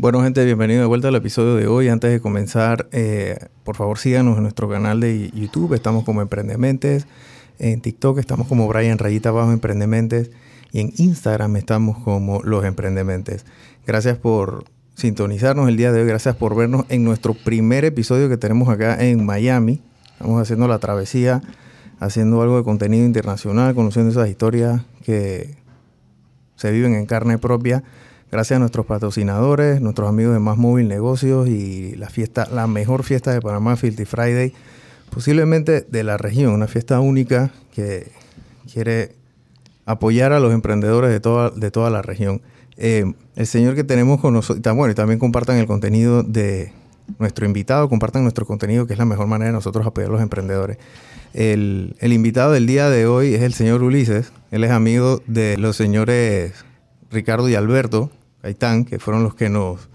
Bueno, gente, bienvenido de vuelta al episodio de hoy. Antes de comenzar, eh, por favor síganos en nuestro canal de YouTube. Estamos como Emprendementes. En TikTok estamos como Brian Rayita Bajo Emprendementes. Y en Instagram estamos como Los Emprendementes. Gracias por sintonizarnos el día de hoy. Gracias por vernos en nuestro primer episodio que tenemos acá en Miami. Estamos haciendo la travesía, haciendo algo de contenido internacional, conociendo esas historias que se viven en carne propia Gracias a nuestros patrocinadores, nuestros amigos de Más Móvil Negocios y la fiesta, la mejor fiesta de Panamá, Filthy Friday, posiblemente de la región, una fiesta única que quiere apoyar a los emprendedores de toda, de toda la región. Eh, el señor que tenemos con nosotros, bueno, y también compartan el contenido de nuestro invitado, compartan nuestro contenido, que es la mejor manera de nosotros apoyar a los emprendedores. El, el invitado del día de hoy es el señor Ulises, él es amigo de los señores Ricardo y Alberto, Gaitán, que fueron los que nos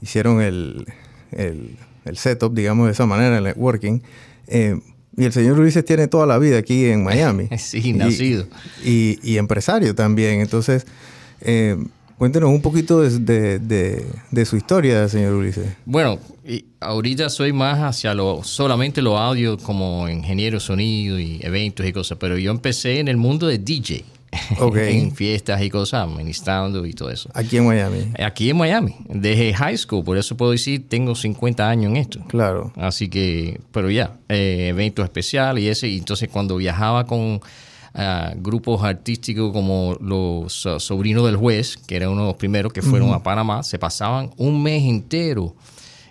hicieron el, el, setup, digamos, de esa manera, el networking. Eh, y el señor Ulises tiene toda la vida aquí en Miami. sí, nacido. Y, empresario también. Entonces, eh, cuéntenos un poquito de, su historia, señor Ulises. Bueno, ahorita soy más hacia lo solamente lo audio como ingeniero sonido y eventos y cosas, pero yo empecé en el mundo de DJ. en fiestas y cosas, administrando y todo eso. Aquí en Miami. Aquí en Miami, desde high school, por eso puedo decir, tengo 50 años en esto. Claro. Así que, pero ya, eh, eventos especiales y ese, y entonces cuando viajaba con ah, grupos artísticos como los ah, Sobrinos del Juez, que era uno de los primeros que fueron a Panamá, se pasaban un mes entero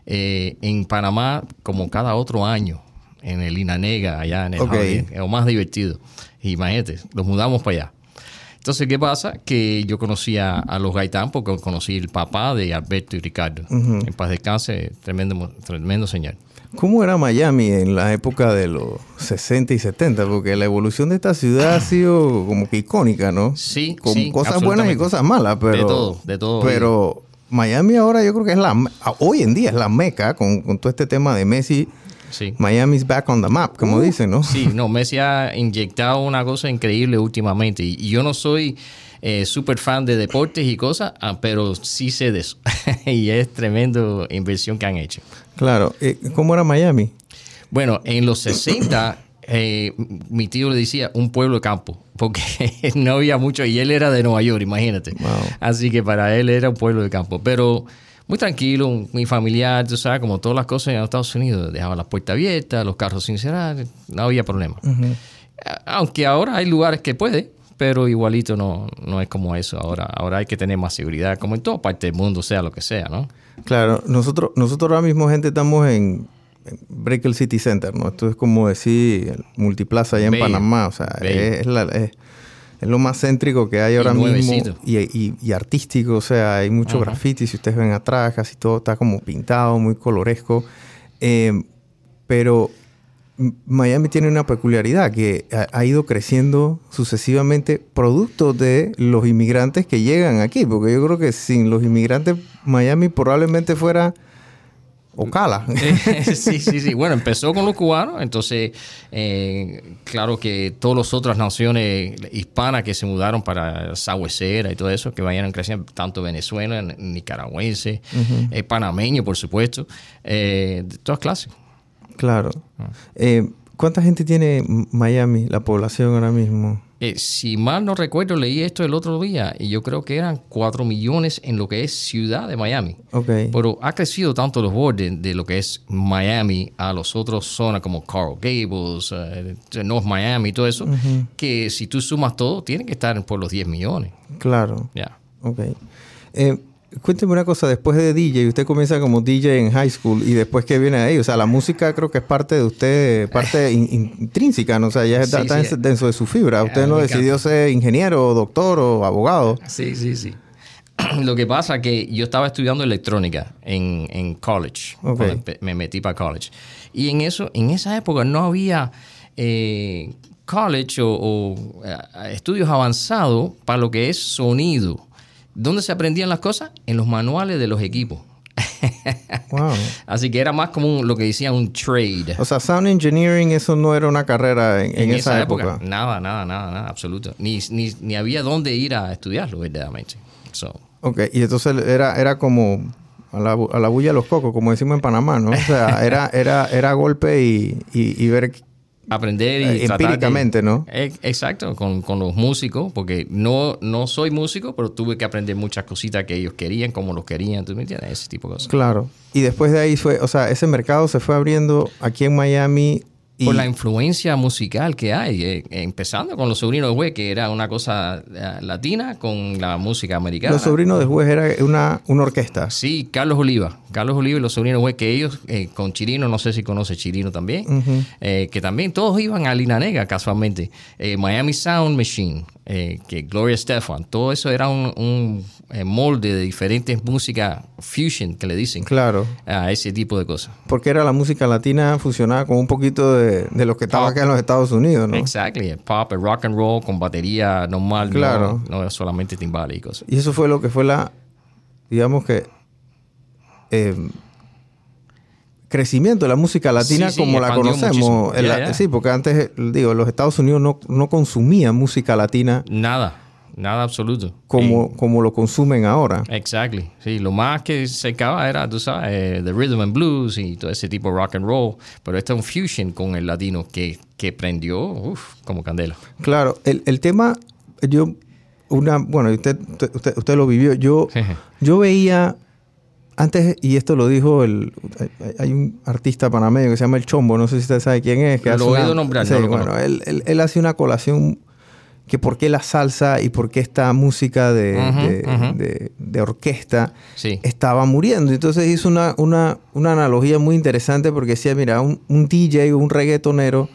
eh, en Panamá como cada otro año, en el Inanega, allá en el jardín, es lo más divertido. Imagínate, los mudamos para allá. Entonces, ¿qué pasa? Que yo conocía a los Gaitán porque conocí el papá de Alberto y Ricardo. En paz descanse, tremendo, tremendo señor. ¿Cómo era Miami en la época de los 60 y 70? Porque la evolución de esta ciudad ha sido como que icónica, ¿no? Sí, Con cosas buenas y cosas malas, pero... De todo, de todo. Pero Miami ahora yo creo que es la... Hoy en día es la meca con, con todo este tema de Messi Sí. Miami's back on the map, como uh, dicen, ¿no? Sí, no, Messi ha inyectado una cosa increíble últimamente. Y, yo no soy eh, súper fan de deportes y cosas, ah, pero sí sé de eso. y es tremendo inversión que han hecho. Claro. Eh, ¿Cómo era Miami? Bueno, en los 60, eh, mi tío le decía un pueblo de campo, porque no había mucho, y él era de Nueva York, imagínate. Así que para él era un pueblo de campo. Pero muy tranquilo, muy familiar, tú sabes, como todas las cosas en Estados Unidos. Dejaban las puertas abiertas, los carros sin cerrar, no había problema. Aunque ahora hay lugares que puede, pero igualito no, no es como eso. Ahora, ahora hay que tener más seguridad, como en toda parte del mundo, sea lo que sea, ¿no? Claro, nosotros, nosotros ahora mismo, gente, estamos en, Brickell City Center, ¿no? Esto es como decir Multiplaza allá en Panamá, o sea, es, la, es lo más céntrico que hay ahora mismo. y, artístico, o sea, hay mucho graffiti, si ustedes ven atrás, casi todo está como pintado, muy coloresco, eh, pero Miami tiene una peculiaridad que ha, ido creciendo sucesivamente producto de los inmigrantes que llegan aquí, porque yo creo que sin los inmigrantes Miami probablemente fuera Ocala. Eh, sí, sí, sí. Bueno, empezó con los cubanos, entonces, eh, claro que todas las otras naciones hispanas que se mudaron para Sahuesera y todo eso, que vayan creciendo, tanto Venezuela, nicaragüense, eh, panameño, por supuesto, de todas clases. Claro. Ah. ¿Cuánta gente tiene Miami, la población ahora mismo? Eh, si mal no recuerdo, leí esto el otro día y yo creo que eran 4 millones en lo que es ciudad de Miami. Okay. Pero ha crecido tanto los bordes de lo que es Miami a las otras zonas como Coral Gables, eh, North Miami y todo eso, que si tú sumas todo, tiene que estar por los 10 millones. Claro. Ya. Ok. Eh, Cuénteme una cosa, después de DJ, usted comienza como DJ en high school y después que viene ahí, o sea, la música creo que es parte de usted, parte intrínseca, ¿no? O sea, ya está, dentro de su fibra. Usted no decidió ser ingeniero, doctor o abogado. Sí, sí, sí. Lo que pasa es que yo estaba estudiando electrónica en, college, me metí para college. Y en eso, en esa época no había eh, college o eh, estudios avanzados para lo que es sonido. ¿Dónde se aprendían las cosas? En los manuales de los equipos. Wow. Así que era más como lo que decían un trade. O sea, sound engineering, eso no era una carrera en, esa, época. Nada, nada, nada, nada, absoluto. Ni, había dónde ir a estudiarlo verdaderamente. Ok, y entonces era, era como a la, a la bulla de los cocos, como decimos en Panamá, ¿no? O sea, era, era, era golpe y, y, y ver aprender y Eh, de- empíricamente, ¿no? Eh, Exacto, con, con los músicos, porque no, no soy músico, pero tuve que aprender muchas cositas que ellos querían, como los querían, ¿tú me entiendes? Ese tipo de cosas. Claro. Y después de ahí fue, o sea, ese mercado se fue abriendo aquí en Miami. Y, Por la influencia musical que hay, eh, empezando con Los Sobrinos de Güey, que era una cosa eh, latina con la música americana. Los sobrinos del juez era una, una orquesta. Sí, Carlos Oliva. Carlos Oliva y los sobrinos, güey, que ellos eh, con Chirino, no sé si conoce Chirino también, eh, que también todos iban a Lina Negra casualmente. Eh, Miami Sound Machine, eh, que Gloria Estefan, todo eso era un, un, eh, molde de diferentes músicas fusion, que le dicen, Claro. a ese tipo de cosas. Porque era la música latina fusionada con un poquito de, de lo que estaba acá en los Estados Unidos, ¿no? Exactly, el pop, el rock and roll con batería normal, no- Claro. no, era solamente timbales y cosas. Y eso fue lo que fue la, digamos que, eh, crecimiento de la música latina Sí, sí, como la conocemos. la-. Sí, porque antes, digo, los Estados Unidos no, no consumían música latina Nada, nada absoluto. como, como lo consumen ahora. Exactly. Sí, lo más que se acaba era, tú sabes, eh, the rhythm and blues y todo ese tipo de rock and roll. Pero esto es un fusion con el latino que, que prendió uf, como candela. Claro, el, el tema, yo, una, bueno, usted, usted, usted- usted lo vivió, yo, yo veía, antes, y esto lo dijo el, hay- un artista panameño que se llama El Chombo, no sé si usted sabe quién es. Que Lo he oído nombrar, Sí, no lo bueno, él, él- él hace una colación que por qué la salsa y por qué esta música de, de- ujú. de- de orquesta Sí. estaba muriendo. Entonces hizo una, una, una analogía muy interesante porque decía, mira, un, un DJ o un reggaetonero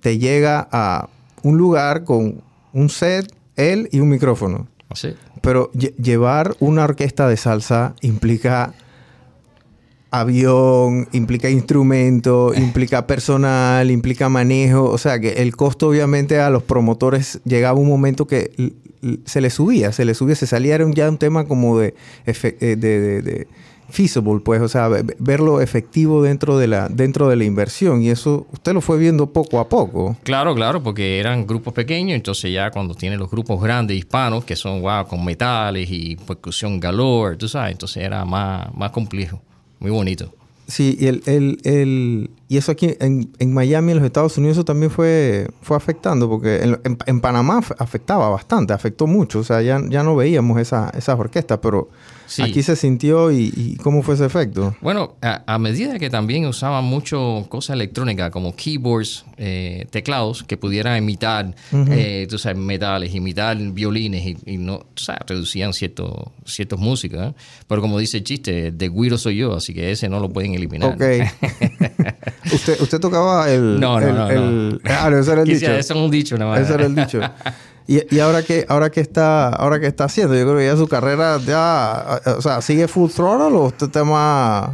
te llega a un lugar con un set, él y un micrófono. Así. Pero lle- llevar una orquesta de salsa implica avión, implica instrumento, implica personal, implica manejo. O sea que el costo obviamente a los promotores llegaba un momento que se le subía, se le subía, se salía era ya un tema como de, eh, de, de- de feasible, pues, o sea, ve- verlo efectivo dentro de la dentro de la inversión y eso usted lo fue viendo poco a poco. Claro, claro, porque eran grupos pequeños, entonces ya cuando tienen los grupos grandes hispanos, que son wow, con metales y percusión galore, tú sabes, entonces era más, más complejo, muy bonito. Sí, y, el, el, el- y eso aquí en, en Miami, en los Estados Unidos, eso también fue, fue afectando, porque en, en- en Panamá af- afectaba bastante, afectó mucho, o sea, ya, ya no veíamos esa, esas orquestas, pero Sí. aquí se sintió y, y ¿cómo fue ese efecto? Bueno, a, a medida que también usaban mucho cosas electrónicas como keyboards, eh, teclados que pudieran imitar, eh, tú sabes, metales, imitar violines y, y no, tú sabes, reducían ciertos ciertos músicos. ¿eh? Pero como dice el chiste, de guiro soy yo, así que ese no lo pueden eliminar. Ok. usted, usted tocaba el... No, no, el- no, el- Ah, no, ese era el dicho. Eso es un dicho nada más. Ese era el dicho. Y, y ahora que ahora que está ahora que está haciendo, yo creo que ya su carrera ya, o sea, sigue full throttle o usted está más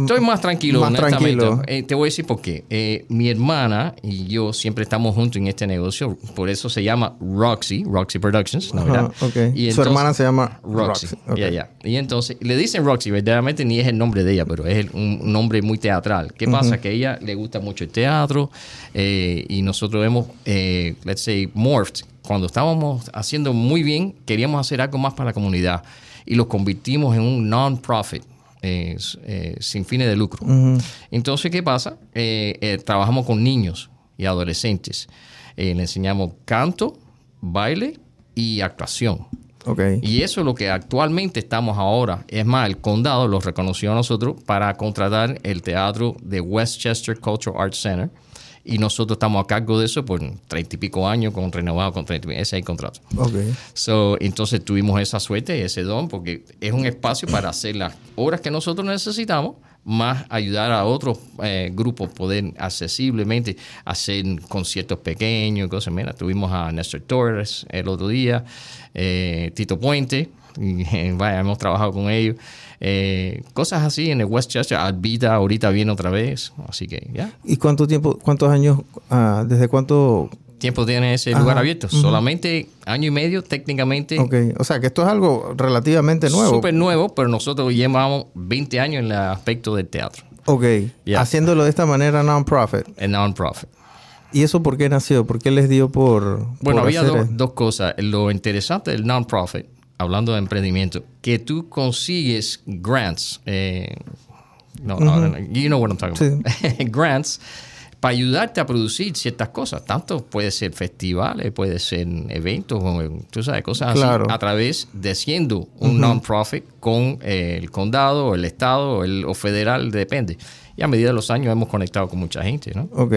Estoy más tranquilo, Más honestamente. tranquilo. Eh, te voy a decir por qué. Eh, mi hermana y yo siempre estamos juntos en este negocio, por eso se llama Roxy, Roxy Productions, ¿no Ajá, verdad? ok. Y Su hermana se llama Roxy. Y entonces, le dicen Roxy, verdaderamente ni es el nombre de ella, pero es el- un nombre muy teatral. ¿Qué pasa? Que a ella le gusta mucho el teatro eh, y nosotros hemos, eh, let's say, morphed. Cuando estábamos haciendo muy bien, queríamos hacer algo más para la comunidad y lo convertimos en un non-profit. eh, eh, sin fines de lucro. Entonces, ¿qué pasa? Eh, trabajamos con niños y adolescentes. Le enseñamos canto, baile y actuación. Ok. Y eso es lo que actualmente estamos ahora. Es más, el condado lo reconoció a nosotros para contratar el teatro de Westchester Cultural Arts Center. Y nosotros estamos a cargo de eso por treinta y pico años, con renovado con 30 y pico. Ese es el contrato. Ok. So, entonces tuvimos esa suerte y ese don porque es un espacio para hacer las obras que nosotros necesitamos, más ayudar a otros eh, grupos poder accesiblemente hacer conciertos pequeños y cosas. Mira, tuvimos a Néstor Torres el otro día, eh, Tito Puente, y, vaya, hemos trabajado con ellos. Eh, cosas así en el Westchester. Albita ahorita viene otra vez, así que ya. ¿Y cuánto tiempo, cuántos años, ah, desde cuánto? Tiempo tiene ese lugar Ajá, abierto. Solamente año y medio técnicamente. Ok. O sea, que esto es algo relativamente nuevo. Súper nuevo, pero nosotros llevamos 20 años en el aspecto del teatro, Ok. Ya. Haciéndolo de esta manera non-profit. non-profit. ¿Y eso por qué nació? ¿Por qué les dio por. Bueno, por había hacer dos, dos cosas. Lo interesante del non-profit, hablando de emprendimiento, que tú consigues grants. Eh, no, no, you know what I'm talking about. grants para ayudarte a producir ciertas cosas. Tanto puede ser festivales, puede ser eventos, tú sabes, cosas así, a través de siendo un non-profit con el condado, el estado o el, o federal, depende. Y a medida de los años hemos conectado con mucha gente, ¿no? Ok.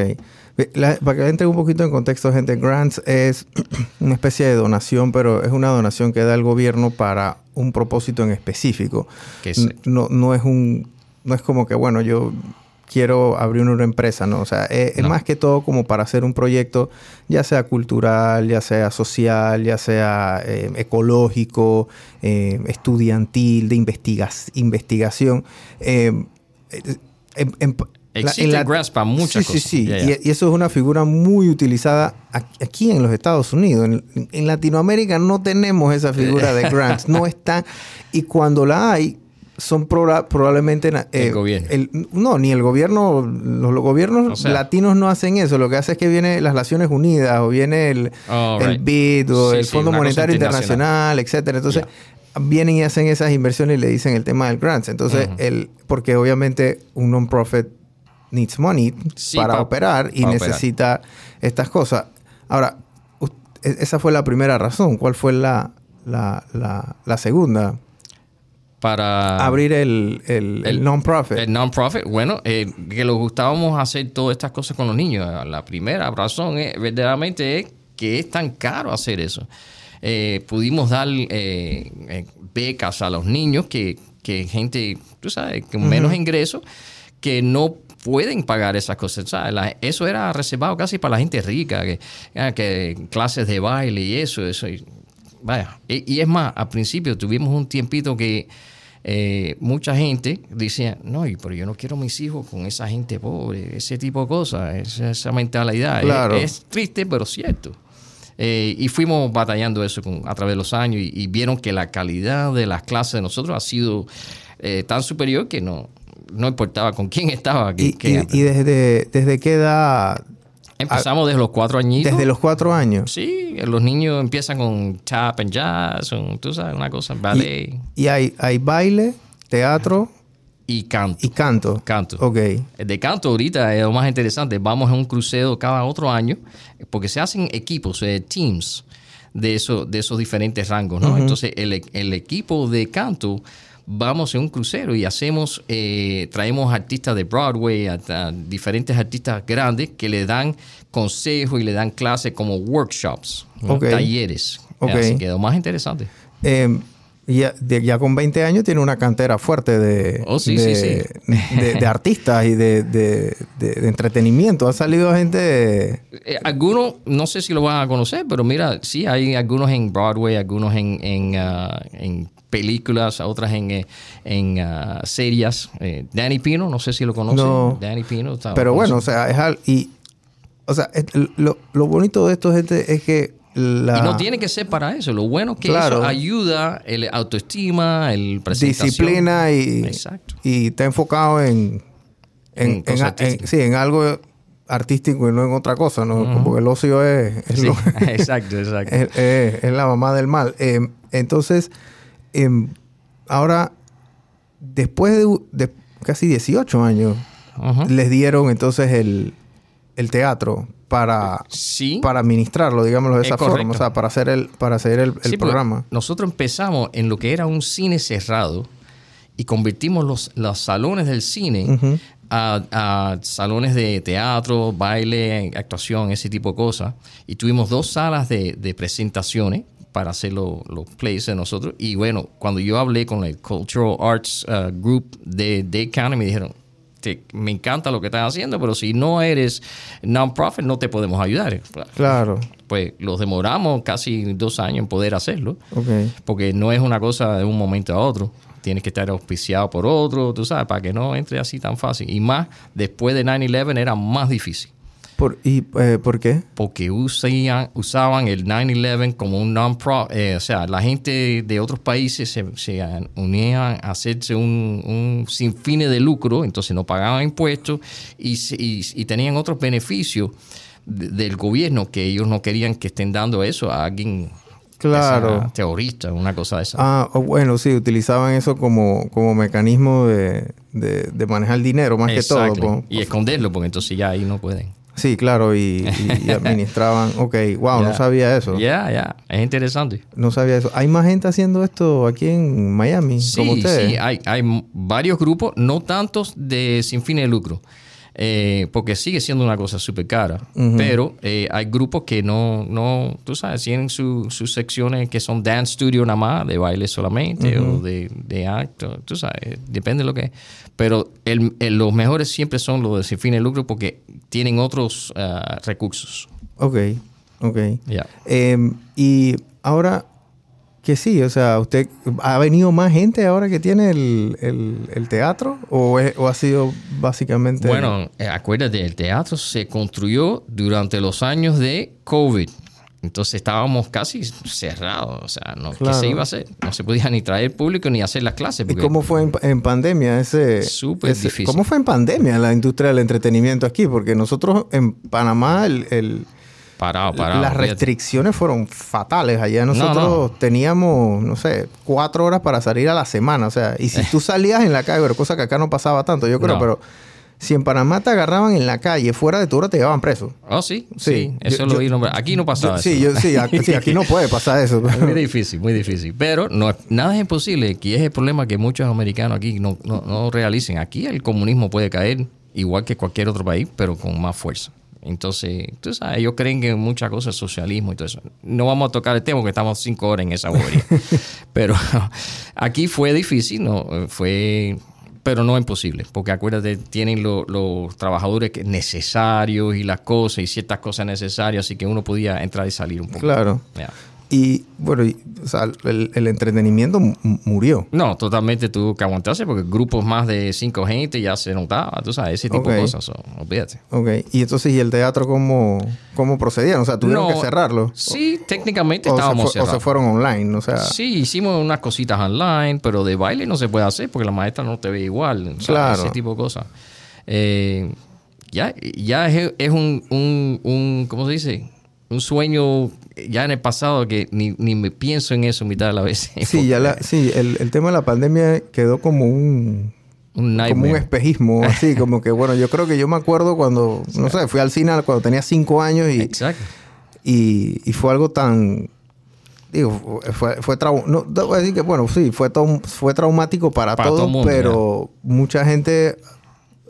Para que entre un poquito en contexto, gente, grants es una especie de donación, pero es una donación que da el gobierno para un propósito en específico. No, no es un, no es como que, bueno, yo quiero abrir una empresa, ¿no? O sea, es, más que todo como para hacer un proyecto, ya sea cultural, ya sea social, ya sea eh, ecológico, eh, estudiantil, de investigación. Eh, Existe para muchas cosas. Sí, sí, sí. Y, eso es una figura muy utilizada aquí en los Estados Unidos. En, Latinoamérica no tenemos esa figura de grants. no está. Y cuando la hay, son probablemente... el eh, gobierno. no, ni el gobierno, los, gobiernos latinos no hacen eso. Lo que hace es que viene las Naciones Unidas o viene el, el BID o el Fondo Monetario Internacional, etcétera. Entonces, vienen y hacen esas inversiones y le dicen el tema del grants. Entonces, el, porque obviamente un non-profit needs money para operar y necesita estas cosas. Ahora, e, esa fue la primera razón. ¿Cuál fue la, la, la segunda? para... Abrir el, el, non-profit. El non-profit, bueno, eh, que nos gustábamos hacer todas estas cosas con los niños. La primera razón es, verdaderamente es que es tan caro hacer eso. Eh, pudimos dar eh, becas a los niños que, que gente, tú sabes, con menos ingresos, que no pueden pagar esas cosas. eso era reservado casi para la gente rica, que, ah, que clases de baile y eso, eso. vaya, y, y, es más, al principio tuvimos un tiempito que eh, mucha gente dice, no, pero yo no quiero mis hijos con esa gente pobre, ese tipo de cosas, esa, mentalidad. Es, triste, pero cierto. Eh, y fuimos batallando eso a través de los años y, vieron que la calidad de las clases de nosotros ha sido eh, tan superior que no, no importaba con quién estaba. ¿Y, y, desde, desde qué edad Empezamos desde los cuatro añitos. Desde los cuatro años. Sí, los niños empiezan con tap and jazz, tú sabes, una cosa, ballet. Y, hay, hay baile, teatro. Y canto. Y canto. Canto. Ok. De canto ahorita es lo más interesante. Vamos a un crucero cada otro año porque se hacen equipos, eh, teams de, eso, de esos diferentes rangos, ¿no? Entonces el, el equipo de canto vamos en un crucero y hacemos, eh, traemos artistas de Broadway, a, diferentes artistas grandes que le dan consejos y le dan clases como workshops, talleres. Okay. Así quedó más interesante. Eh, ya, ya, con 20 años tiene una cantera fuerte de, oh, de, artistas y de, entretenimiento. Ha salido gente... Eh, algunos, no sé si lo van a conocer, pero mira, sí, hay algunos en Broadway, algunos en, en, uh, en películas, otras en, eh, en uh, series. Eh, Danny Pino, no sé si lo conocen. Danny Pino. Pero bueno, o sea, es al, y, o sea, lo, lo, bonito de esto, gente, es que la... Y no tiene que ser para eso. Lo bueno es que eso ayuda el autoestima, el presentación. Disciplina y, Exacto. y está enfocado en, en, en, sí, en algo artístico y no en otra cosa, ¿no? Porque el ocio es... exacto, exacto. Es, la mamá del mal. Eh, entonces, Em, ahora, después de, casi 18 años, les dieron entonces el, teatro para, para administrarlo, digámoslo de esa forma, o sea, para hacer el, para hacer el, programa. Nosotros empezamos en lo que era un cine cerrado y convertimos los, los salones del cine a, salones de teatro, baile, actuación, ese tipo de cosas. Y tuvimos dos salas de, de presentaciones para hacer los plays de nosotros. Y bueno, cuando yo hablé con el Cultural Arts uh, Group de Dade County, me dijeron, me encanta lo que estás haciendo, pero si no eres non-profit, no te podemos ayudar. Claro. Pues los demoramos casi dos años en poder hacerlo. Okay. Porque no es una cosa de un momento a otro. Tienes que estar auspiciado por otro, tú sabes, para que no entre así tan fácil. Y más, después de 9-11 era más difícil. ¿Y eh, por qué? Porque usaban, usaban el 9-11 como un non-profit. Eh, o sea, la gente de otros países se, unían a hacerse un, un sin fines de lucro, entonces no pagaban impuestos y, y, tenían otros beneficios del gobierno que ellos no querían que estén dando eso a alguien Claro. terrorista, una cosa de esa. Ah, bueno, sí, utilizaban eso como, como mecanismo de, de, de manejar dinero más que todo. Y esconderlo, porque entonces ya ahí no pueden. Sí, claro, y, y- y administraban. Ok, wow, no sabía eso. Ya, ya, es interesante. No sabía eso. ¿Hay más gente haciendo esto aquí en Miami? como ustedes. sí, hay, hay varios grupos, no tantos de sin fines de lucro, eh, porque sigue siendo una cosa súper cara, pero eh, hay grupos que no, no, tú sabes, tienen su- sus secciones que son dance studio nada más, de baile solamente, o de, de acto, tú sabes, depende de lo que Pero el- el- los mejores siempre son los de sin fines de lucro porque tienen otros ah, recursos. Ok, ok. Ya. Em, y ahora que sí, o sea, ¿usted ha venido más gente ahora que tiene el, el- el teatro? ¿O, es- o ha sido básicamente.? Bueno, eh, acuérdate, el teatro se construyó durante los años de COVID. Entonces estábamos casi cerrados. O sea, no, ¿qué Claro. se iba a hacer? No se podía ni traer público ni hacer las clases. ¿Y cómo fue en, en pandemia ese, Súper ese- difícil. ¿Cómo fue en pandemia la industria del entretenimiento aquí? Porque nosotros en Panamá el, el- Parado, parado. las fíjate. restricciones fueron fatales. Allá nosotros no. teníamos, no sé, cuatro horas para salir a la semana. O sea, y si tú salías en la calle, pero cosa que acá no pasaba tanto, yo creo, No. pero si en Panamá te agarraban en la calle, fuera de tu hora te llevaban preso. Oh, sí, Sí. sí. Eso Yo- lo yo- oí nombrar. Aquí no pasaba Yo- eso. sí, yo, sí, aquí, sí, aquí no puede pasar eso. muy difícil, muy difícil. Pero no, es- nada es imposible, que es el problema que muchos americanos aquí no, no, no realicen. Aquí el comunismo puede caer igual que cualquier otro país, pero con más fuerza. Entonces, tú sabes, ellos creen que muchas cosas socialismo y todo eso. No vamos a tocar el tema porque estamos cinco horas en esa bobería. pero aquí fue difícil, no fue pero no imposible, porque acuérdate, tienen lo- los trabajadores que- necesarios y las cosas y ciertas cosas necesarias, así que uno podía entrar y salir un poco. Claro. Y bueno, y, o sea, el, el entretenimiento mu- murió. No, totalmente tuvo que aguantarse porque grupos más de cinco gente ya se notaba, tú sabes, ese tipo de cosas. so, olvídate. Ok. Y entonces, ¿y el teatro cómo, cómo procedían? O sea, tuvieron No, que cerrarlo. Sí, técnicamente o, se estábamos fue- o se cerrados. fueron online, o sea. Sí, hicimos unas cositas online, pero de baile no se puede hacer porque la maestra no te ve igual. Claro. Ese tipo de cosas. Eh, ya ya es, es un, un, un, ¿cómo se dice? Un sueño ya en el pasado que ni, ni me pienso en eso mitad de la vez. Sí, ya la, sí el, el tema de la pandemia quedó como un, Un como un espejismo, así, como que, bueno, yo creo que yo me acuerdo cuando, no sé, fui al cine cuando tenía cinco años y, Exacto. y, y fue algo tan, digo, fue, fue no, debo decir que, bueno, sí, fue, fue traumático para, Para todo todos, mundo, pero mucha gente,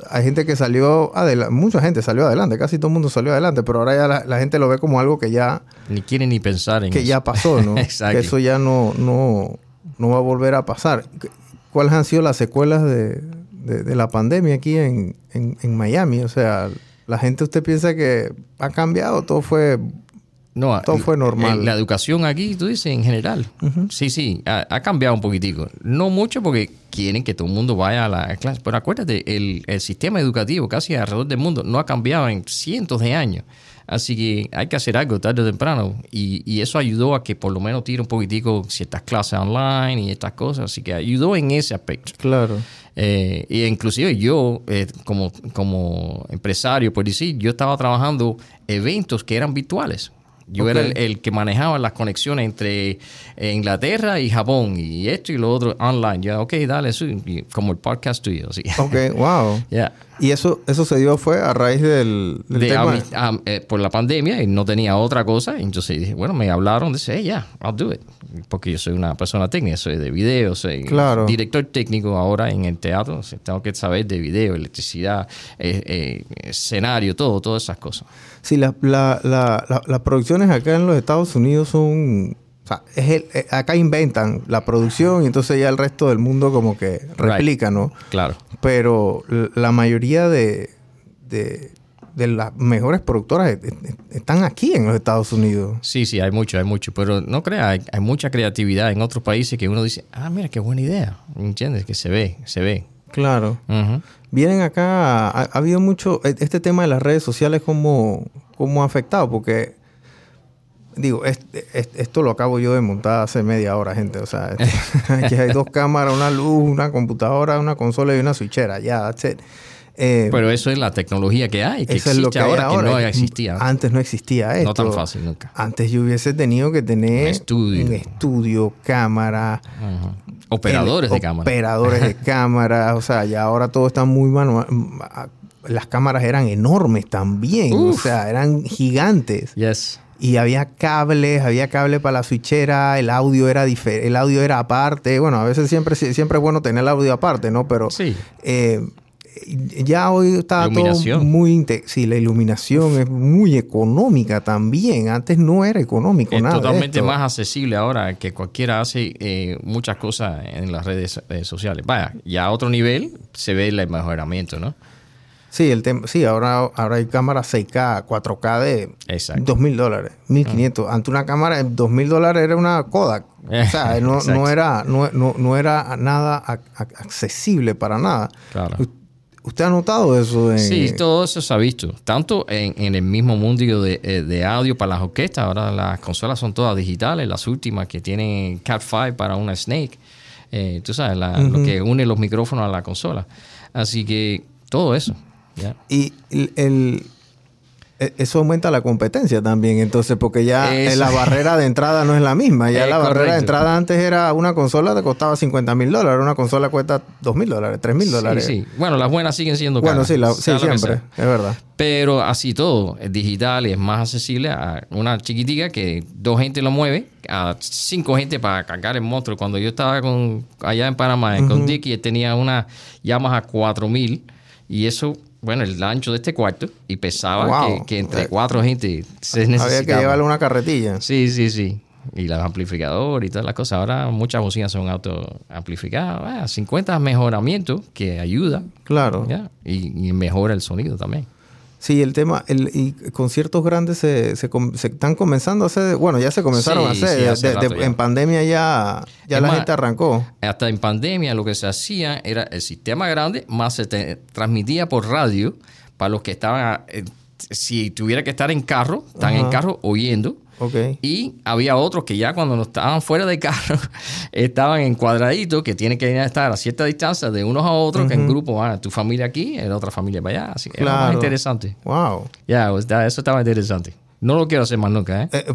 hay gente que salió adelante, mucha gente salió adelante, casi todo el mundo salió adelante, pero ahora ya la, la gente lo ve como algo que ya, Ni quiere ni pensar en que eso. ya pasó, ¿no? Exacto. Que eso ya no, no, no va a volver a pasar. ¿Cuáles han sido las secuelas de, de- de la pandemia aquí en, en- en Miami? O sea, la gente usted piensa que ha cambiado, todo fue... No, Todo fue normal. La educación aquí, tú dices, en general. Sí, sí, ha, ha cambiado un poquitico. No mucho porque quieren que todo el mundo vaya a la clase. Pero acuérdate, el, el sistema educativo casi alrededor del mundo no ha cambiado en cientos de años. Así que hay que hacer algo tarde o temprano. Y, y eso ayudó a que por lo menos tire un poquitico ciertas clases online y estas cosas. Así que ayudó en ese aspecto. Claro. Eh, y inclusive yo, eh, como, como empresario, por decir, yo estaba trabajando eventos que eran virtuales. Yo era el, el que manejaba las conexiones entre eh, Inglaterra y Japón y esto y lo otro online. Yo, ok, dale, eso, y como el podcast tuyo. Así. Ok, wow. Ya. Y eso, eso se dio fue a raíz del, del De tema... eh, por la pandemia y no tenía otra cosa. Entonces dije, bueno, me hablaron, dice, hey, ya, I'll do it. Porque yo soy una persona técnica, soy de video, soy Claro. director técnico ahora en el teatro. tengo que saber de video, electricidad, eh, eh, escenario, todo, todas esas cosas. Sí, la- la- la- la- las producciones acá en los Estados Unidos son... O sea, es el- eh, acá inventan la producción y entonces ya el resto del mundo como que replica, ¿no? Claro. Pero la mayoría de, de, de las mejores productoras e- e- están aquí en los Estados Unidos. Sí, sí, hay mucho, hay mucho. Pero no crea, hay, hay mucha creatividad en otros países que uno dice, ah, mira, qué buena idea. ¿Entiendes? Que se ve, se ve. Claro. Vienen acá, ha, ha habido mucho, e- este tema de las redes sociales, ¿cómo, cómo ha afectado? Porque, digo, es- es- esto lo acabo yo de montar hace media hora, gente. O sea, este, aquí hay dos cámaras, una luz, una computadora, una consola y una switchera. Ya, that's it. Eh, Pero eso es la tecnología que hay, que eso existe es lo que ahora, ahora. que no existía. Antes no existía esto. No tan fácil nunca. Antes yo hubiese tenido que tener Un estudio. un estudio, cámara. Operadores el- de cámara. Operadores de cámara. O sea, ya ahora todo está muy manual. Las cámaras eran enormes también. O sea, eran gigantes. Yes. Y había cables, había cable para la switchera, el audio era el audio era aparte. Bueno, a veces siempre, siempre es bueno tener el audio aparte, ¿no? Pero Sí. eh, ya hoy está todo muy... Sí, la iluminación es muy económica también. Antes no era económico Es nada. totalmente más accesible ahora que cualquiera hace eh, muchas cosas en las redes eh, sociales. Vaya, ya a otro nivel se ve el mejoramiento, ¿no? Sí, el tema, sí, ahora, ahora hay cámaras 6K, 4K de. 2 mil dólares, 1500. Antes una cámara de 2 mil dólares era una Kodak. O sea, no, no, era, no, no, no era nada ac- ac- accesible para nada. Claro. ¿Usted ha notado eso? En, Sí, todo eso se ha visto. Tanto en, en el mismo mundo de, eh, de audio para las orquestas. Ahora las consolas son todas digitales. Las últimas que tienen Cat 5 para una Snake. Eh, tú sabes, la- lo que une los micrófonos a la consola. Así que todo eso. Y el, el- e- eso aumenta la competencia también, entonces, porque ya Eso. eh, la barrera de entrada no es la misma. Ya la barrera de entrada antes era una consola que costaba 50 mil dólares, una consola cuesta 2 mil dólares, 3 mil dólares. Sí, sí. Bueno, las buenas siguen siendo caras. Bueno, sí, la- siempre, es verdad. Pero así todo, es digital y es más accesible a una chiquitica que dos gente lo mueve, a cinco gente para cargar el monstruo. Cuando yo estaba con allá en Panamá con Dicky, tenía una Yamaha 4000 y eso, bueno, el ancho de este cuarto y pesaba Wow. que, que entre cuatro gente se necesitaba. Había que llevarle una carretilla. Sí, sí, sí. Y los amplificadores y todas las cosas. Ahora muchas bocinas son autoamplificadas. Ah, 50 mejoramientos que ayuda Claro. ¿ya? y, y mejora el sonido también. Sí, el tema, el, y conciertos grandes se, se, están comenzando a hacer, bueno, ya se comenzaron Sí, a hacer, sí, de- hace de- rato ya. en pandemia ya, ya Es la más, gente arrancó. Hasta en pandemia lo que se hacía era el sistema grande más se te- transmitía por radio para los que estaban, eh, si tuviera que estar en carro, están en carro oyendo. Y había otros que ya cuando no estaban fuera de carro estaban en cuadraditos que tienen que estar a cierta distancia de unos a otros, que en grupo, ah, tu familia aquí, la otra familia para allá. Así que era más interesante. Wow. Ya, pues, eso estaba interesante. No lo quiero hacer más nunca, ¿eh? Eh,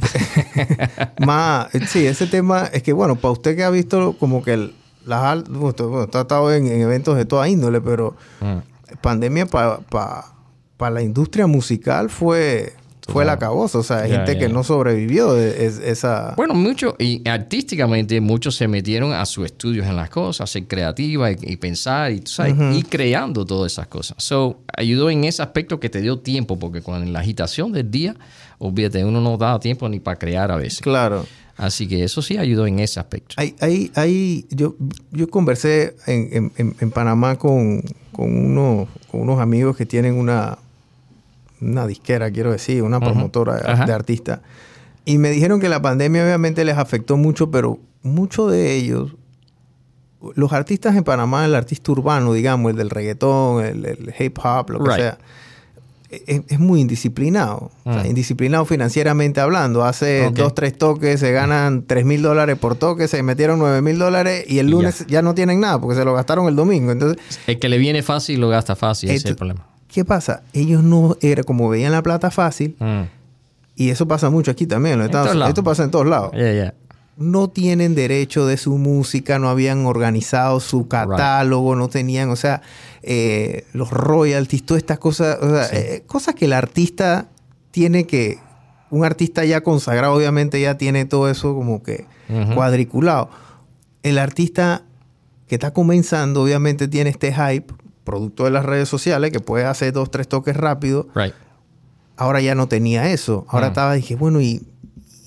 Más, eh, sí, ese tema es que, bueno, para usted que ha visto como que el- las bueno, ha estado en, en eventos de toda índole, pero Mm. pandemia para la industria musical fue, fue la caboza. O sea, hay Ya, gente que no sobrevivió de es- esa... Bueno, mucho, y artísticamente muchos se metieron a sus estudios en las cosas, ser creativa y, y pensar y, sabes, y creando todas esas cosas. So, ayudó en ese aspecto que te dio tiempo, porque con la agitación del día, olvídate, uno no da tiempo ni para crear a veces. Claro. Así que eso sí ayudó en ese aspecto. Hay, hay, hay, yo, yo conversé en, en- Panamá con, con, unos, con unos amigos que tienen una, una disquera, quiero decir, una promotora de, Ajá. de artistas. Y me dijeron que la pandemia obviamente les afectó mucho, pero muchos de ellos, los artistas en Panamá, el artista urbano, digamos, el del reggaetón, el, el hip hop, lo que Right. sea, es, es muy indisciplinado. O sea, Mm. indisciplinado financieramente hablando. Hace dos, tres toques, se ganan tres mil dólares por toque, se metieron nueve mil dólares y el lunes ya. no tienen nada porque se lo gastaron el domingo. Entonces, El que le viene fácil lo gasta fácil, ese es el problema. ¿Qué pasa? Ellos no era como veían la plata fácil Mm. y eso pasa mucho aquí también. en los Estados- esto pasa en todos lados. Yeah, yeah. no tienen derecho de su música, no habían organizado su catálogo, no tenían, o sea, eh, los royalties, todas estas cosas, o sea, eh, cosas que el artista tiene que, un artista ya consagrado obviamente ya tiene todo eso como que Ujú. cuadriculado. El artista que está comenzando obviamente tiene este hype, producto de las redes sociales, que puede hacer dos, tres toques rápido, Right. ahora ya no tenía eso. Ahora Mm. estaba, dije, bueno, y,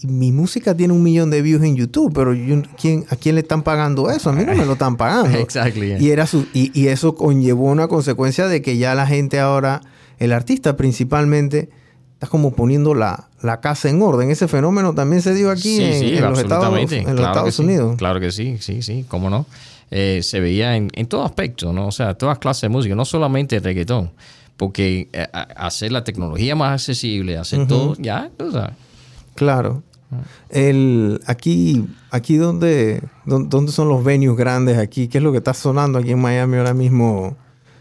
y mi música tiene un millón de views en YouTube, pero yo- ¿quién, ¿a quién le están pagando eso? A mí no me lo están pagando. Exactly, yeah. Y, era su, y, y eso conllevó una consecuencia de que ya la gente ahora, el artista principalmente, está como poniendo la, la casa en orden. Ese fenómeno también se dio aquí Sí, en, sí, en los Estados, en los Claro que Estados sí. Unidos. Claro que sí, sí, sí, cómo no. Eh, se veía en, en todo aspecto, ¿no? O sea, todas clases de música, no solamente reggaetón, porque eh, hacer la tecnología más accesible, hacer todo, ya, o sea, Claro. Ah. El, aquí, aquí donde, don- ¿dónde son los venues grandes aquí? ¿Qué es lo que está sonando aquí en Miami ahora mismo?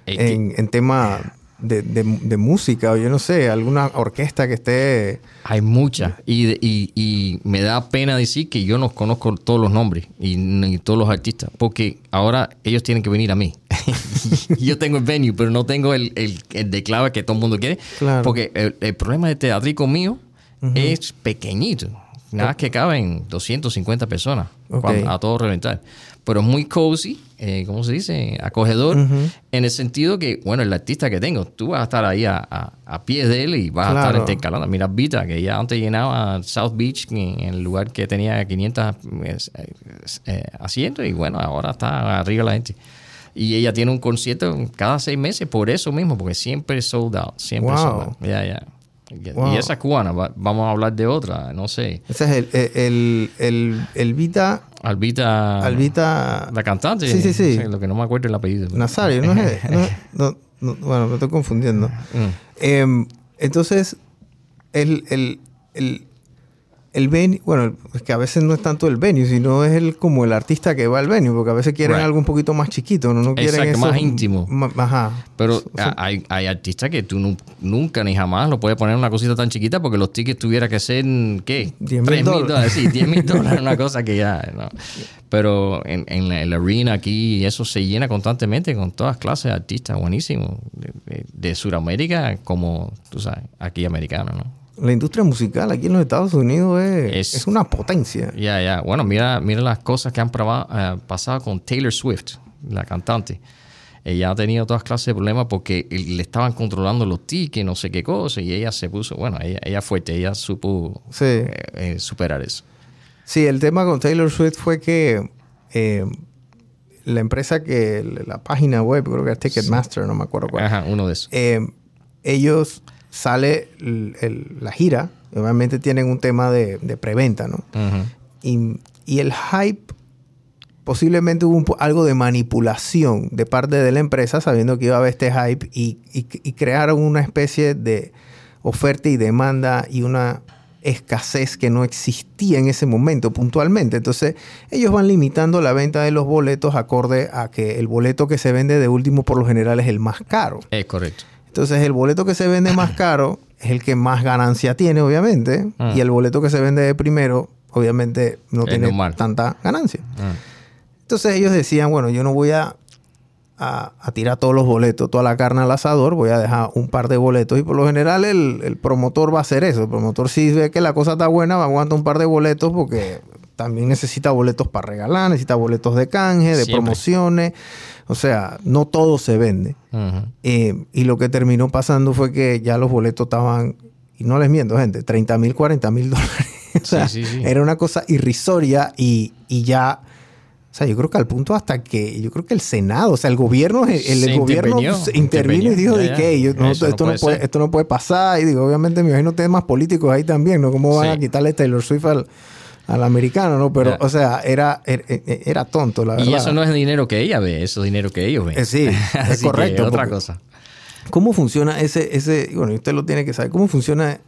en, en tema de, de, de, música o yo no sé, alguna orquesta que esté... Hay muchas y, y, y, me da pena decir que yo no conozco todos los nombres y todos los artistas, porque ahora ellos tienen que venir a mí. yo tengo el venue, pero no tengo el, el, el de clave que todo el mundo quiere, claro. porque el, el, problema de teatrico mío uh -huh. es pequeñito. Nada que caben 250 personas okay. a todo reventar. Pero es muy cozy, eh, ¿cómo se dice? Acogedor, uh -huh. en el sentido que, bueno, el artista que tengo, tú vas a estar ahí a, a, a pies de él y vas claro. a estar intercalando. Mira, Vita, que ya antes llenaba South Beach, en el lugar que tenía 500 eh, asientos, y bueno, ahora está arriba la gente. Y ella tiene un concierto cada seis meses por eso mismo, porque siempre sold out, siempre wow. sold out. Ya, yeah, ya. Yeah. Wow. Y esa cubana, vamos a hablar de otra, no sé. Ese es el, el, el, el Vita. Albita. Albita. La cantante. Sí, sí, sí. Lo que no me acuerdo el apellido. Nazario, ¿no es? no, no, no, bueno, me estoy confundiendo. Mm. Eh, entonces, el, el, el, el venue, bueno, es que a veces no es tanto el venue, sino es el como el artista que va al venue, porque a veces quieren right. algo un poquito más chiquito, no, no quieren Exacto, más íntimo. Más, ajá. Pero o sea, hay, hay, artistas que tú nunca ni jamás lo puedes poner en una cosita tan chiquita porque los tickets tuviera que ser, ¿qué? 10 mil dólares. Sí, 10 mil dólares, una cosa que ya, ¿no? Pero en, en, la, en, la, arena aquí, eso se llena constantemente con todas clases de artistas buenísimos, de, de, de Sudamérica como, tú sabes, aquí americano, ¿no? La industria musical aquí en los Estados Unidos es, es, es una potencia. Ya, yeah, ya. Yeah. Bueno, mira, mira las cosas que han probado, uh, pasado con Taylor Swift, la cantante. Ella ha tenido todas clases de problemas porque le estaban controlando los tickets, no sé qué cosa, y ella se puso, bueno, ella, ella fuerte, ella supo sí. eh, eh, superar eso. Sí, el tema con Taylor Swift fue que eh, la empresa que, la página web, creo que es Ticketmaster, sí. no me acuerdo cuál. Ajá, uno de esos. Eh, ellos sale el, el, la gira, obviamente tienen un tema de, de preventa, ¿no? Uh -huh. y, y, el hype, posiblemente hubo un, algo de manipulación de parte de la empresa, sabiendo que iba a haber este hype, y, y, y crearon una especie de oferta y demanda y una escasez que no existía en ese momento puntualmente. Entonces, ellos van limitando la venta de los boletos acorde a que el boleto que se vende de último por lo general es el más caro. Es correcto. Entonces el boleto que se vende más caro es el que más ganancia tiene, obviamente. Ah. Y el boleto que se vende de primero, obviamente, no Es tiene normal. tanta ganancia. Ah. Entonces ellos decían, bueno, yo no voy a, a, a, tirar todos los boletos, toda la carne al asador, voy a dejar un par de boletos. Y por lo general el, el promotor va a hacer eso. El promotor si ve que la cosa está buena, va a aguantar un par de boletos porque también necesita boletos para regalar, necesita boletos de canje, de Siempre. promociones. O sea, no todo se vende. Uh -huh. eh, y lo que terminó pasando fue que ya los boletos estaban, y no les miento, gente, 30 mil, 40 mil dólares. o sea, sí, sí, sí. era una cosa irrisoria y, y, ya. O sea, yo creo que al punto hasta que, yo creo que el Senado, o sea, el gobierno, el, el gobierno intervino, y dijo ya, de que yo, no, esto, no puede puede, esto, no puede, pasar. Y digo, obviamente me imagino temas políticos ahí también, ¿no? ¿Cómo van a quitarle Taylor Swift al, al americano, ¿no? Pero, o sea, era, era, era, tonto, la verdad. Y eso no es dinero que ella ve, eso es dinero que ellos ven. Eh, sí, es correcto. otra cosa. ¿Cómo funciona ese, ese, bueno, usted lo tiene que saber, cómo funciona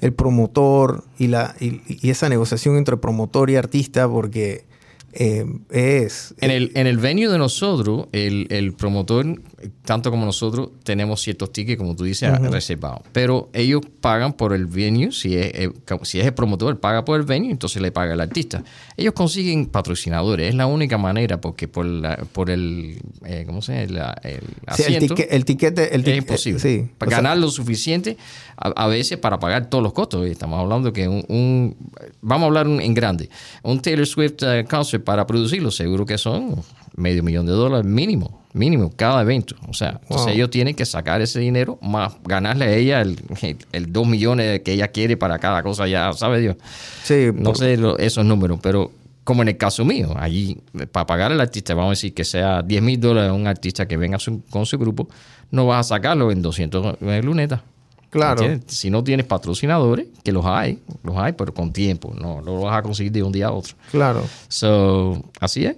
el promotor y, la, y, y esa negociación entre promotor y artista? Porque eh, es... En el, en el venue de nosotros, el, el, promotor, tanto como nosotros, tenemos ciertos tickets, como tú dices, uh -huh. reservados. Pero ellos pagan por el venue, si es, eh, si es el promotor, paga por el venue, entonces le paga el artista. Ellos consiguen patrocinadores, es la única manera, porque por, la, por el, eh, ¿cómo se llama? El, el asiento, sí, el, tiquete, el, es imposible. Sí, para ganar sea, lo suficiente, a, a, veces para pagar todos los costos. Estamos hablando que un, un vamos a hablar en grande, un Taylor Swift uh, concert para producirlo, seguro que son medio millón de dólares mínimo, mínimo cada evento. O sea, wow. entonces ellos tienen que sacar ese dinero más ganarle a ella el, el, el 2 millones que ella quiere para cada cosa, ya sabe Dios. Sí, no por... sé lo, esos números, pero como en el caso mío, allí para pagar al artista, vamos a decir que sea 10 mil dólares un artista que venga su, con su grupo, no vas a sacarlo en 200 lunetas. Claro. ¿Entiendes? Si no tienes patrocinadores, que los hay, los hay, pero con tiempo. No, no lo vas a conseguir de un día a otro. Claro. So, así es.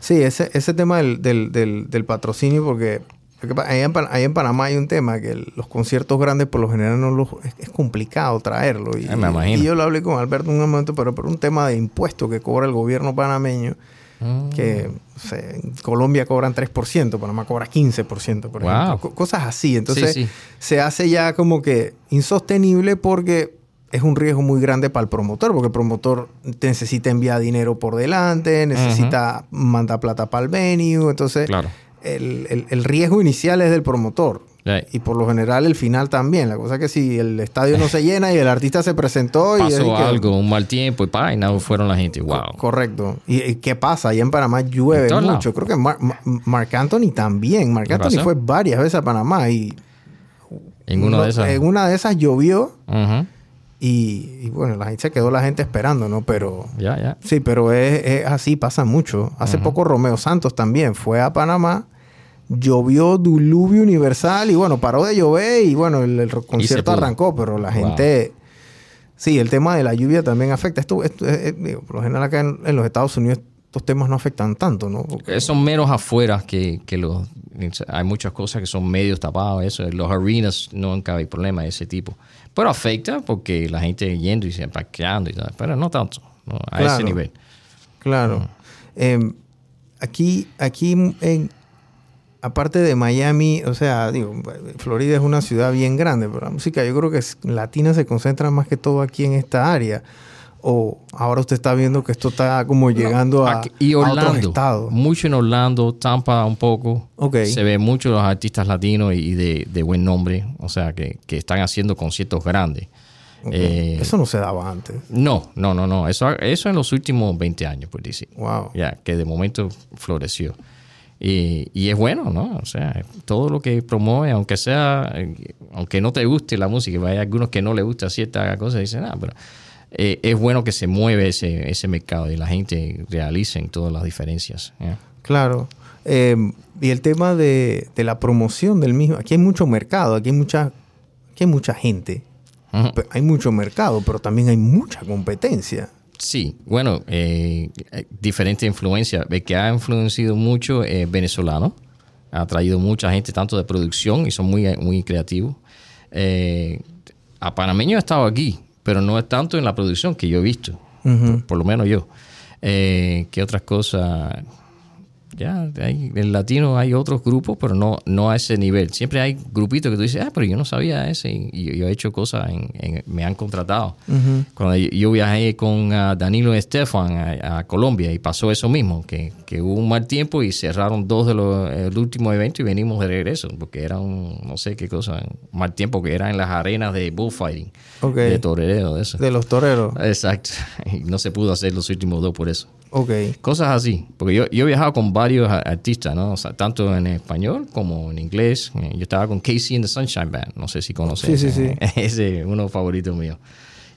Sí, ese, ese tema del, del, del, del patrocinio, porque Ahí en, ahí en, Panamá hay un tema que el, los conciertos grandes por lo general no los, es, es, complicado traerlo. Y, me imagino. y, yo lo hablé con Alberto en un momento, pero por un tema de impuestos que cobra el gobierno panameño, que o sea, en Colombia cobran 3%, Panamá cobra 15%, por Wow. ejemplo. Co- Cosas así. Entonces Sí, sí. se hace ya como que insostenible porque es un riesgo muy grande para el promotor, porque el promotor necesita enviar dinero por delante, necesita mandar plata para el venue, entonces Claro. el, el- el riesgo inicial es del promotor. Y por lo general el final también. La cosa es que si el estadio no se llena y el artista se presentó y... Pasó que- algo, un mal tiempo y pa, y no fueron la gente. Wow. Correcto. ¿Y, y qué pasa? Allá en Panamá llueve mucho. Creo que Mar- Ma- Marc Anthony también. Marc ¿Qué Anthony fue varias veces a Panamá y... En una no- de esas. En una de esas llovió. Y, y bueno, la gente se quedó la gente esperando, ¿no? Pero... Ya, ya. Sí, pero es, es así, pasa mucho. Hace poco Romeo Santos también fue a Panamá, llovió diluvio universal y bueno, paró de llover y bueno, el, el concierto arrancó, pero la Wow. gente... Sí, el tema de la lluvia también afecta. Esto, esto es- es- digo, por lo general acá en, en los Estados Unidos estos temas no afectan tanto, ¿no? Porque- Son menos afuera que, que los... Hay muchas cosas que son medios tapados, eso. En los arenas nunca hay problema de ese tipo. Pero afecta porque la gente yendo y se parqueando y tal. Pero no tanto, no, a Claro. ese nivel. Claro. Eh, aquí, aquí en, aparte de Miami, o sea, digo, Florida es una ciudad bien grande, pero la música yo creo que es- latina se concentra más que todo aquí en esta área. O ahora usted está viendo que esto está como llegando a, y a otros Orlando. estados. Mucho en Orlando, Tampa un poco. Ok. Se ve mucho los artistas latinos y de, de buen nombre. O sea, que, que están haciendo conciertos grandes. Eh, Eso no se daba antes. no, no, no, no. Eso, eso en los últimos 20 años, por decir. Wow. Ya, que de momento floreció. Y, y es bueno, ¿no? O sea, todo lo que promueve, aunque sea, eh, aunque no te guste la música, hay algunos que no les gusta cierta cosa, dicen, ah, pero eh, es bueno que se mueve ese, ese mercado y la gente realice todas las diferencias. Claro. Eh, y el tema de, de la promoción del mismo. Aquí hay mucho mercado, aquí hay mucha, aquí hay mucha gente. Hay mucho mercado, pero también hay mucha competencia. Sí, bueno, eh, eh, diferente influencia. El que ha influenciado mucho es venezolano. Ha traído mucha gente, tanto de producción, y son muy, muy creativos. Eh, a panameño ha estado aquí, pero no es tanto en la producción que yo he visto. por, por lo menos yo. Eh, ¿Qué otras cosas? Ya, hay, en latino hay otros grupos, pero no, no a ese nivel. Siempre hay grupitos que tú dices, ah, pero yo no sabía ese. Y, y yo, yo he hecho cosas, en, en- me han contratado. Cuando yo, yo viajé con ah, Danilo Estefan a, a Colombia y pasó eso mismo, que, que hubo un mal tiempo y cerraron dos de los el último evento y venimos de regreso, porque era un, no sé qué cosa, un mal tiempo que era en las arenas de bullfighting, de torero, de eso. De los toreros. Exacto. Y no se pudo hacer los últimos dos por eso. Ok. Cosas así. Porque yo, yo he viajado con varios artistas, ¿no? O sea, tanto en español como en inglés. Eh, Yo estaba con Casey and the Sunshine Band. No sé si conoces. Sí, sí, sí. Ese es uno favorito mío.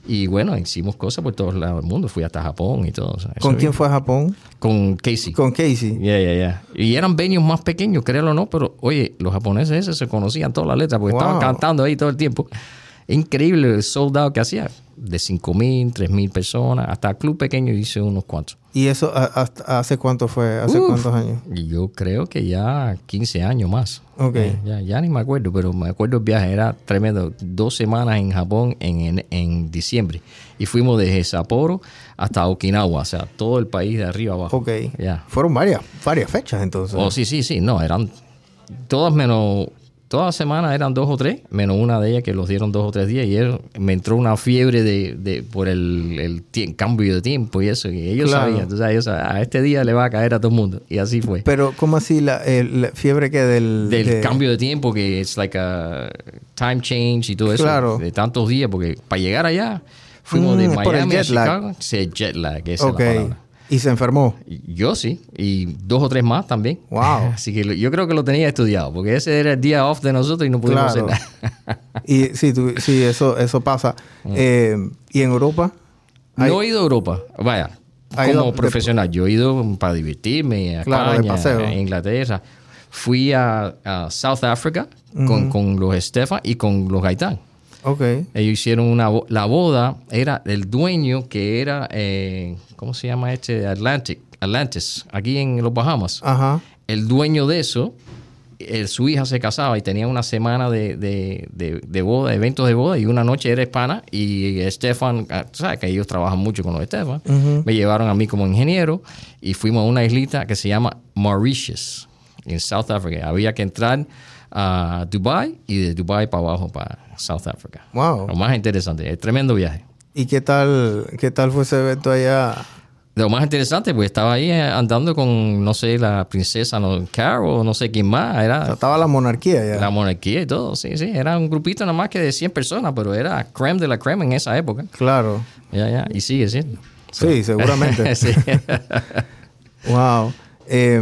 Y bueno, hicimos cosas por todos lados del mundo. Fui hasta Japón y todo. o sea, eso ¿Con quién fue a Japón? Con Casey. Con Casey. Yeah, yeah, yeah. Y eran venues más pequeños, créelo o no, pero oye, los japoneses esos se conocían todas las letras porque Wow. estaban cantando ahí todo el tiempo. Increíble el soldado que hacía. De 5 mil, 3 mil personas, hasta club pequeño hice unos cuantos. ¿Y eso hasta- hace cuánto fue? ¿Hace Uf. cuántos años? Yo creo que ya 15 años más. Ok. Eh, ya, ya ni me acuerdo, pero me acuerdo el viaje, era tremendo. Dos semanas en Japón en, en, en diciembre. Y fuimos desde Sapporo hasta Okinawa, o sea, todo el país de arriba abajo. Ok. Ya. Fueron varias, varias fechas entonces. Oh, sí, sí, sí, no, eran todas menos, todas las semanas eran dos o tres, menos una de ellas que los dieron dos o tres días y él- me entró una fiebre de, de por el, el cambio de tiempo y eso, y ellos Claro. sabían, sabes, ellos sabían, a este día le va a caer a todo el mundo, y así fue. Pero, ¿cómo así la, el- la fiebre que del... del de- cambio de tiempo que es like a time change y todo eso Claro. de tantos días porque para llegar allá fuimos Mm, de el Miami a lag. Chicago sí, jet lag esa Ok. es la palabra Y se enfermó. Yo sí y dos o tres más también Wow. así que yo creo que lo tenía estudiado porque ese era el día off de nosotros y no pudimos Claro. hacer nada Y sí, tú- sí eso, eso pasa. Eh, ¿Y en Europa? Hay- no he ido a Europa vaya ido como de- profesional yo he ido para divertirme a Claro, España a Inglaterra fui a, a South Africa con, con los Estefan y con los Gaitán Ok. Ellos hicieron una la boda, era el dueño que era, eh, ¿cómo se llama este? Atlantic, Atlantis, aquí en los Bahamas. Ajá. El dueño de eso su hija se casaba y tenía una semana de, de, de, de boda, eventos de boda, y una noche era hispana. Y Estefan, ah, sabes que ellos trabajan mucho con los Estefan, me llevaron a mí como ingeniero y fuimos a una islita que se llama Mauritius, en South Africa. Había que entrar a Dubai y de Dubai para abajo para South Africa. Wow. Lo más interesante, es tremendo viaje. ¿Y qué tal, qué tal fue ese evento allá? Lo más interesante, pues estaba ahí eh, andando con, no sé, la princesa no, Carol, no sé quién más. O sea, Era estaba la monarquía ya. la monarquía y todo, sí, sí. Era un grupito nada más que de 100 personas, pero era creme de la creme en esa época. Claro. Ya, ya, y sigue siendo. Sí, seguramente. sí. Wow. Eh,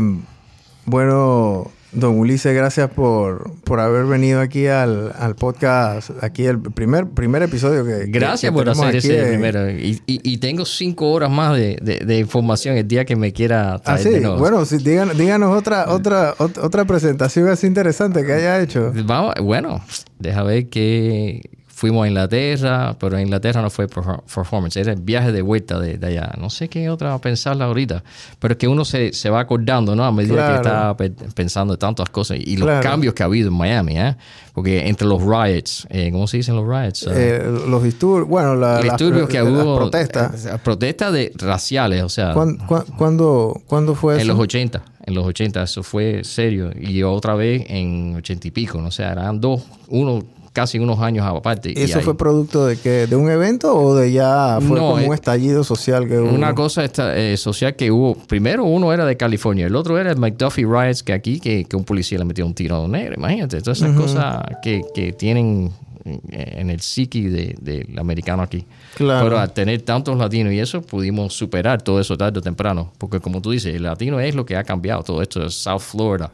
bueno, don Ulises, gracias por, por haber venido aquí al, al podcast, aquí el primer, primer episodio que... Gracias que por hacer ese eh. primero. Y, y- y tengo cinco horas más de, de- de información el día que me quiera Ah, traer sí. de nuevo. Bueno, sí, díganos, díganos otra, otra, ot- otra presentación así interesante que haya hecho. Vamos, bueno, deja ver que fuimos a Inglaterra, pero en Inglaterra no fue perfor- performance, era el viaje de vuelta de, de allá. No sé qué otra pensarla ahorita, pero es que uno se, se va acordando, ¿no? A medida Claro. que está pe- pensando tantas cosas y los Claro. cambios que ha habido en Miami, ¿eh? Porque entre los riots, eh, ¿cómo se dicen los riots? Ah, Eh, los disturbios, bueno, la- los las- disturbios que las hubo. protestas. eh, protestas de, raciales, o sea. ¿Cuán- cuán- ¿Cuándo, cuándo fue En eso? los 80, en los 80, eso fue serio. Y otra vez en 80 y pico, ¿no? o sea, eran dos, uno, casi unos años aparte. y ¿Eso fue producto de qué? ¿De un evento o de ya fue No, como eh, un estallido social que hubo? Una cosa esta, eh, social que hubo, primero uno era de California, el otro era el McDuffie Riots, que aquí, que, que un policía le metió un tiro a un negro, imagínate, todas esas cosas que, que tienen eh, en el psiqui de- del americano aquí. Claro. Pero al tener tantos latinos y eso, pudimos superar todo eso tarde o temprano, porque como tú dices, el latino es lo que ha cambiado, todo esto de South Florida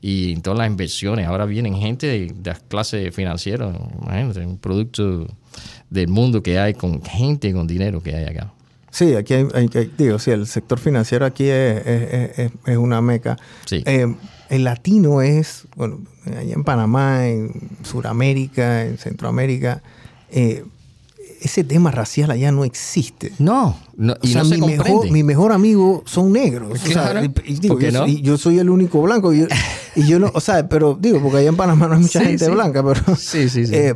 y en todas las inversiones, ahora vienen gente de, de las clases financieras, imagínate, un producto del mundo que hay con gente con dinero que hay acá. Sí, aquí hay, hay- hay- digo, sí, el sector financiero aquí es, es- es- es una meca. Sí. Eh, el latino es, bueno, allá en Panamá, en Sudamérica, en Centroamérica, eh, ese tema racial allá no existe. No, no O y sea, no se mi, mejor, comprende. mi mejor amigo son negros. O sea, y- y digo, ¿Por qué yo, no? soy, yo soy el único blanco. Y yo, y yo no, o sea, pero digo, porque allá en Panamá no hay mucha Sí, gente sí. blanca, pero. Sí, sí, sí. eh,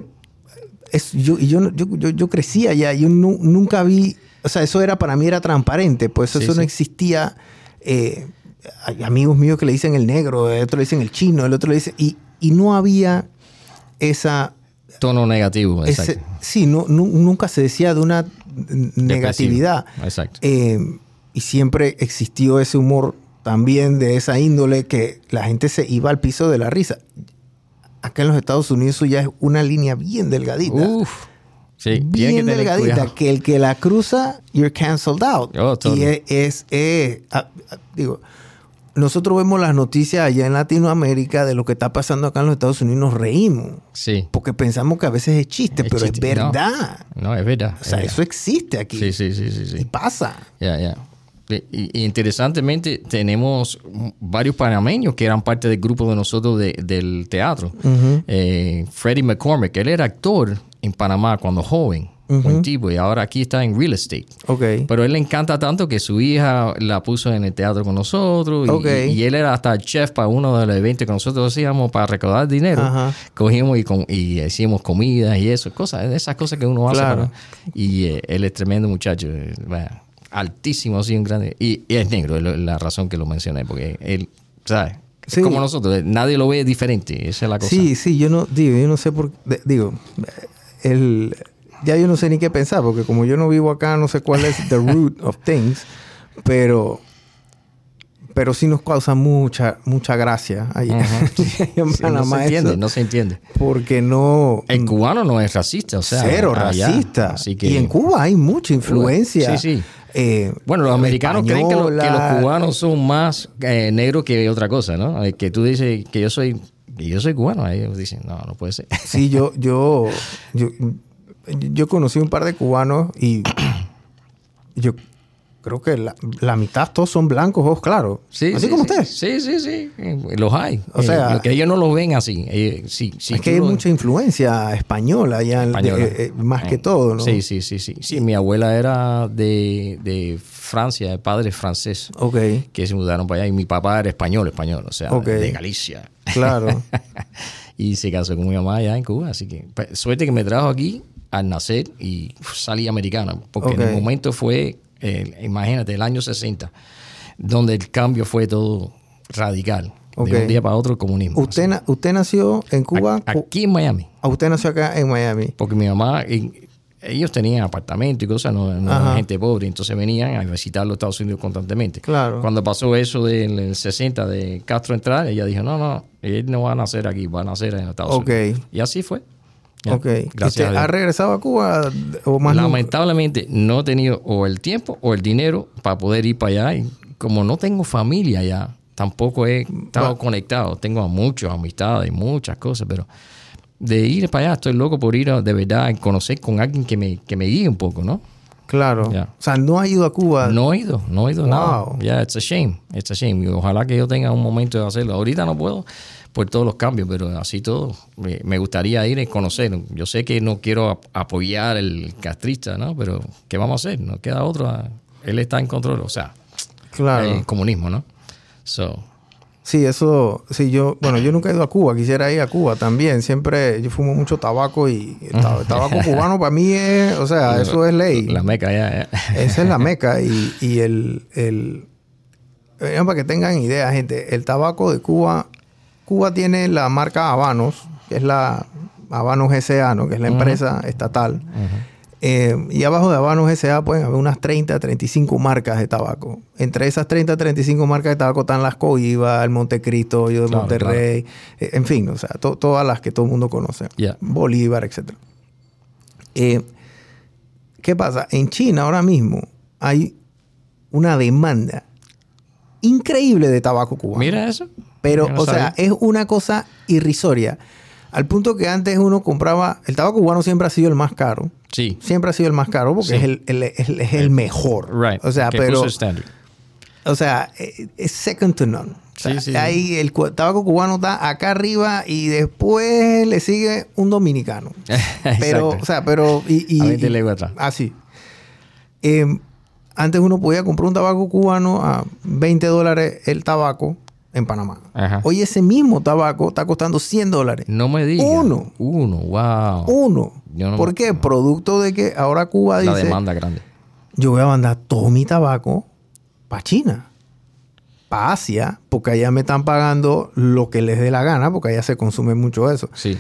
es, yo, y yo, yo, yo, yo crecí allá, yo nu- nunca vi, o sea, eso era para mí era transparente, pues Sí, eso no existía. eh, hay amigos míos que le dicen el negro, el otro le dicen el chino, el otro le dice, y, y no había esa, Tono negativo, ese, exacto. sí, no, nu- nunca se decía de una negatividad. Exacto. Eh, y siempre existió ese humor también de esa índole que la gente se iba al piso de la risa. Acá en los Estados Unidos eso ya es una línea bien delgadita. Uf. Sí, que bien tener delgadita. cuidado. Que el que la cruza, you're canceled out. Oh. Y es, es- es- ah, ah, digo, nosotros vemos las noticias allá en Latinoamérica de lo que está pasando acá en los Estados Unidos y nos reímos. Sí. Porque pensamos que a veces es chiste, Es pero chiste. es verdad. No, es verdad. O sea, es eso existe aquí. Sí, sí, sí, sí, Y pasa. Ya, ya. Y, y interesantemente tenemos varios panameños que eran parte del grupo de nosotros de- del teatro. Eh, Freddie McCormick, él era actor en Panamá cuando joven, buen tipo, y ahora aquí está en real estate. Ok. Pero él le encanta tanto que su hija la puso en el teatro con nosotros. Y, y- y él era hasta el chef para uno de los eventos que nosotros hacíamos para recaudar dinero. Ajá. Cogimos y, com- y hicimos comidas y eso, cosas, esas cosas que uno hace. Claro. para- y eh, él es tremendo muchacho. eh, bueno, altísimo, así un grande. Y, y es negro, es la razón que lo mencioné, porque él, ¿sabes? Es Sí. como nosotros, eh, nadie lo ve diferente, esa es la cosa. Sí, sí, yo no, digo, yo no sé por digo, el, ya yo no sé ni qué pensar, porque como yo no vivo acá, no sé cuál es the root of things, pero, pero sí nos causa mucha, mucha gracia allá, Ujú. allá en Sí, no Panamá se entiende, no se entiende. porque no, El cubano no es racista, o sea. cero allá. racista. Así que, Y en Cuba hay mucha influencia. Sí, sí. eh, Bueno, los americanos creen que, lo- que los cubanos son más eh, negros que otra cosa, ¿no? Eh, Que tú dices que yo soy, que yo soy cubano, ellos dicen, no, no puede ser. Sí, yo, yo, yo, yo conocí un par de cubanos y yo creo que la, la mitad todos son blancos, ojos claros. Sí, así sí, como sí. usted. Sí, sí, sí. Eh, Los hay. O sea- Eh, lo que ellos no los ven así. Eh, sí, sí, es que hay mucha influencia española ya, española. eh, eh, más que todo, ¿no? Sí, sí, sí, sí. Sí, mi abuela era de, de Francia, de padre francés, Ok, que se mudaron para allá. Y mi papá era español, español, o sea, de Galicia. claro. y se casó con mi mamá allá en Cuba. Así que pues, suerte que me trajo aquí al nacer y salí americana. Porque en el momento fue, eh, imagínate, el año 60, donde el cambio fue todo radical. De un día para otro el comunismo. usted, na- usted nació en Cuba, A- Aquí en Miami. ah, usted nació acá en Miami. Porque mi mamá, y- ellos tenían apartamento y cosas, no, eran gente pobre, entonces venían a visitar los Estados Unidos constantemente. Claro. Cuando pasó eso del 60 de Castro entrar, ella dijo, no, no, él no va a nacer aquí, va a nacer en Estados Ok. Unidos. Y así fue. Ya, Ok. ¿Y Gracias ¿Usted a Dios. ha regresado a Cuba o más nunca? Lamentablemente no he tenido o el tiempo o el dinero para poder ir para allá. Y como no tengo familia allá, tampoco he estado Va- conectado. Tengo a muchas amistades y muchas cosas, pero de ir para allá estoy loco por ir a, de verdad a conocer con alguien que me, que me guíe un poco, ¿no? Claro. O sea, no ha ido a Cuba. No he ido, no he ido nada. Wow. Ya, it's a shame, it's a shame. Y ojalá que yo tenga un momento de hacerlo. Ahorita no puedo por todos los cambios, pero así todo, me, me gustaría ir y conocer. Yo sé que no quiero ap- apoyar el castrista, ¿no? Pero ¿qué vamos a hacer? No queda otro. Él está en control, o sea, Claro. el comunismo, ¿no? So, Sí, eso, sí, yo, bueno, yo nunca he ido a Cuba, quisiera ir a Cuba también, siempre, yo fumo mucho tabaco y el, tabaco cubano para mí es, o sea, eso es ley. la meca ya. ya. Esa es la meca y, y el, el eh, para que tengan idea, gente, el tabaco de Cuba, Cuba tiene la marca Habanos, que es la Habanos S.A., ¿no? que es la empresa estatal. Eh, y abajo de Habanos S.A. pueden haber unas 30, 35 marcas de tabaco. Entre esas 30, 35 marcas de tabaco están las Coiba, el Montecristo, yo de Claro, Monterrey, eh, en fin, o sea, to- todas las que todo el mundo conoce. Bolívar, etc. Eh, ¿Qué pasa? En China ahora mismo hay una demanda increíble de tabaco cubano. Mira eso. Pero, o sea, es una cosa irrisoria. Al punto que antes uno compraba... El tabaco cubano siempre ha sido el más caro. sí. Siempre ha sido el más caro porque Sí. es, el, el- el- es el mejor. Right. O sea, que pero... O sea, eh, es second to none. O sea, Sí, sí, ahí el tabaco cubano está acá arriba y después le sigue un dominicano. Pero, o sea, pero... Y, y- A 20 y- atrás. Así. Eh, antes uno podía comprar un tabaco cubano a 20 dólares el tabaco en Panamá. Ajá. Hoy ese mismo tabaco está costando 100 dólares. No me digas. Uno. Uno, wow. Uno. No- ¿Por qué? Producto de que ahora Cuba La dice, demanda grande. yo voy a mandar todo mi tabaco para China, para Asia, porque allá me están pagando lo que les dé la gana, porque allá se consume mucho eso. Sí.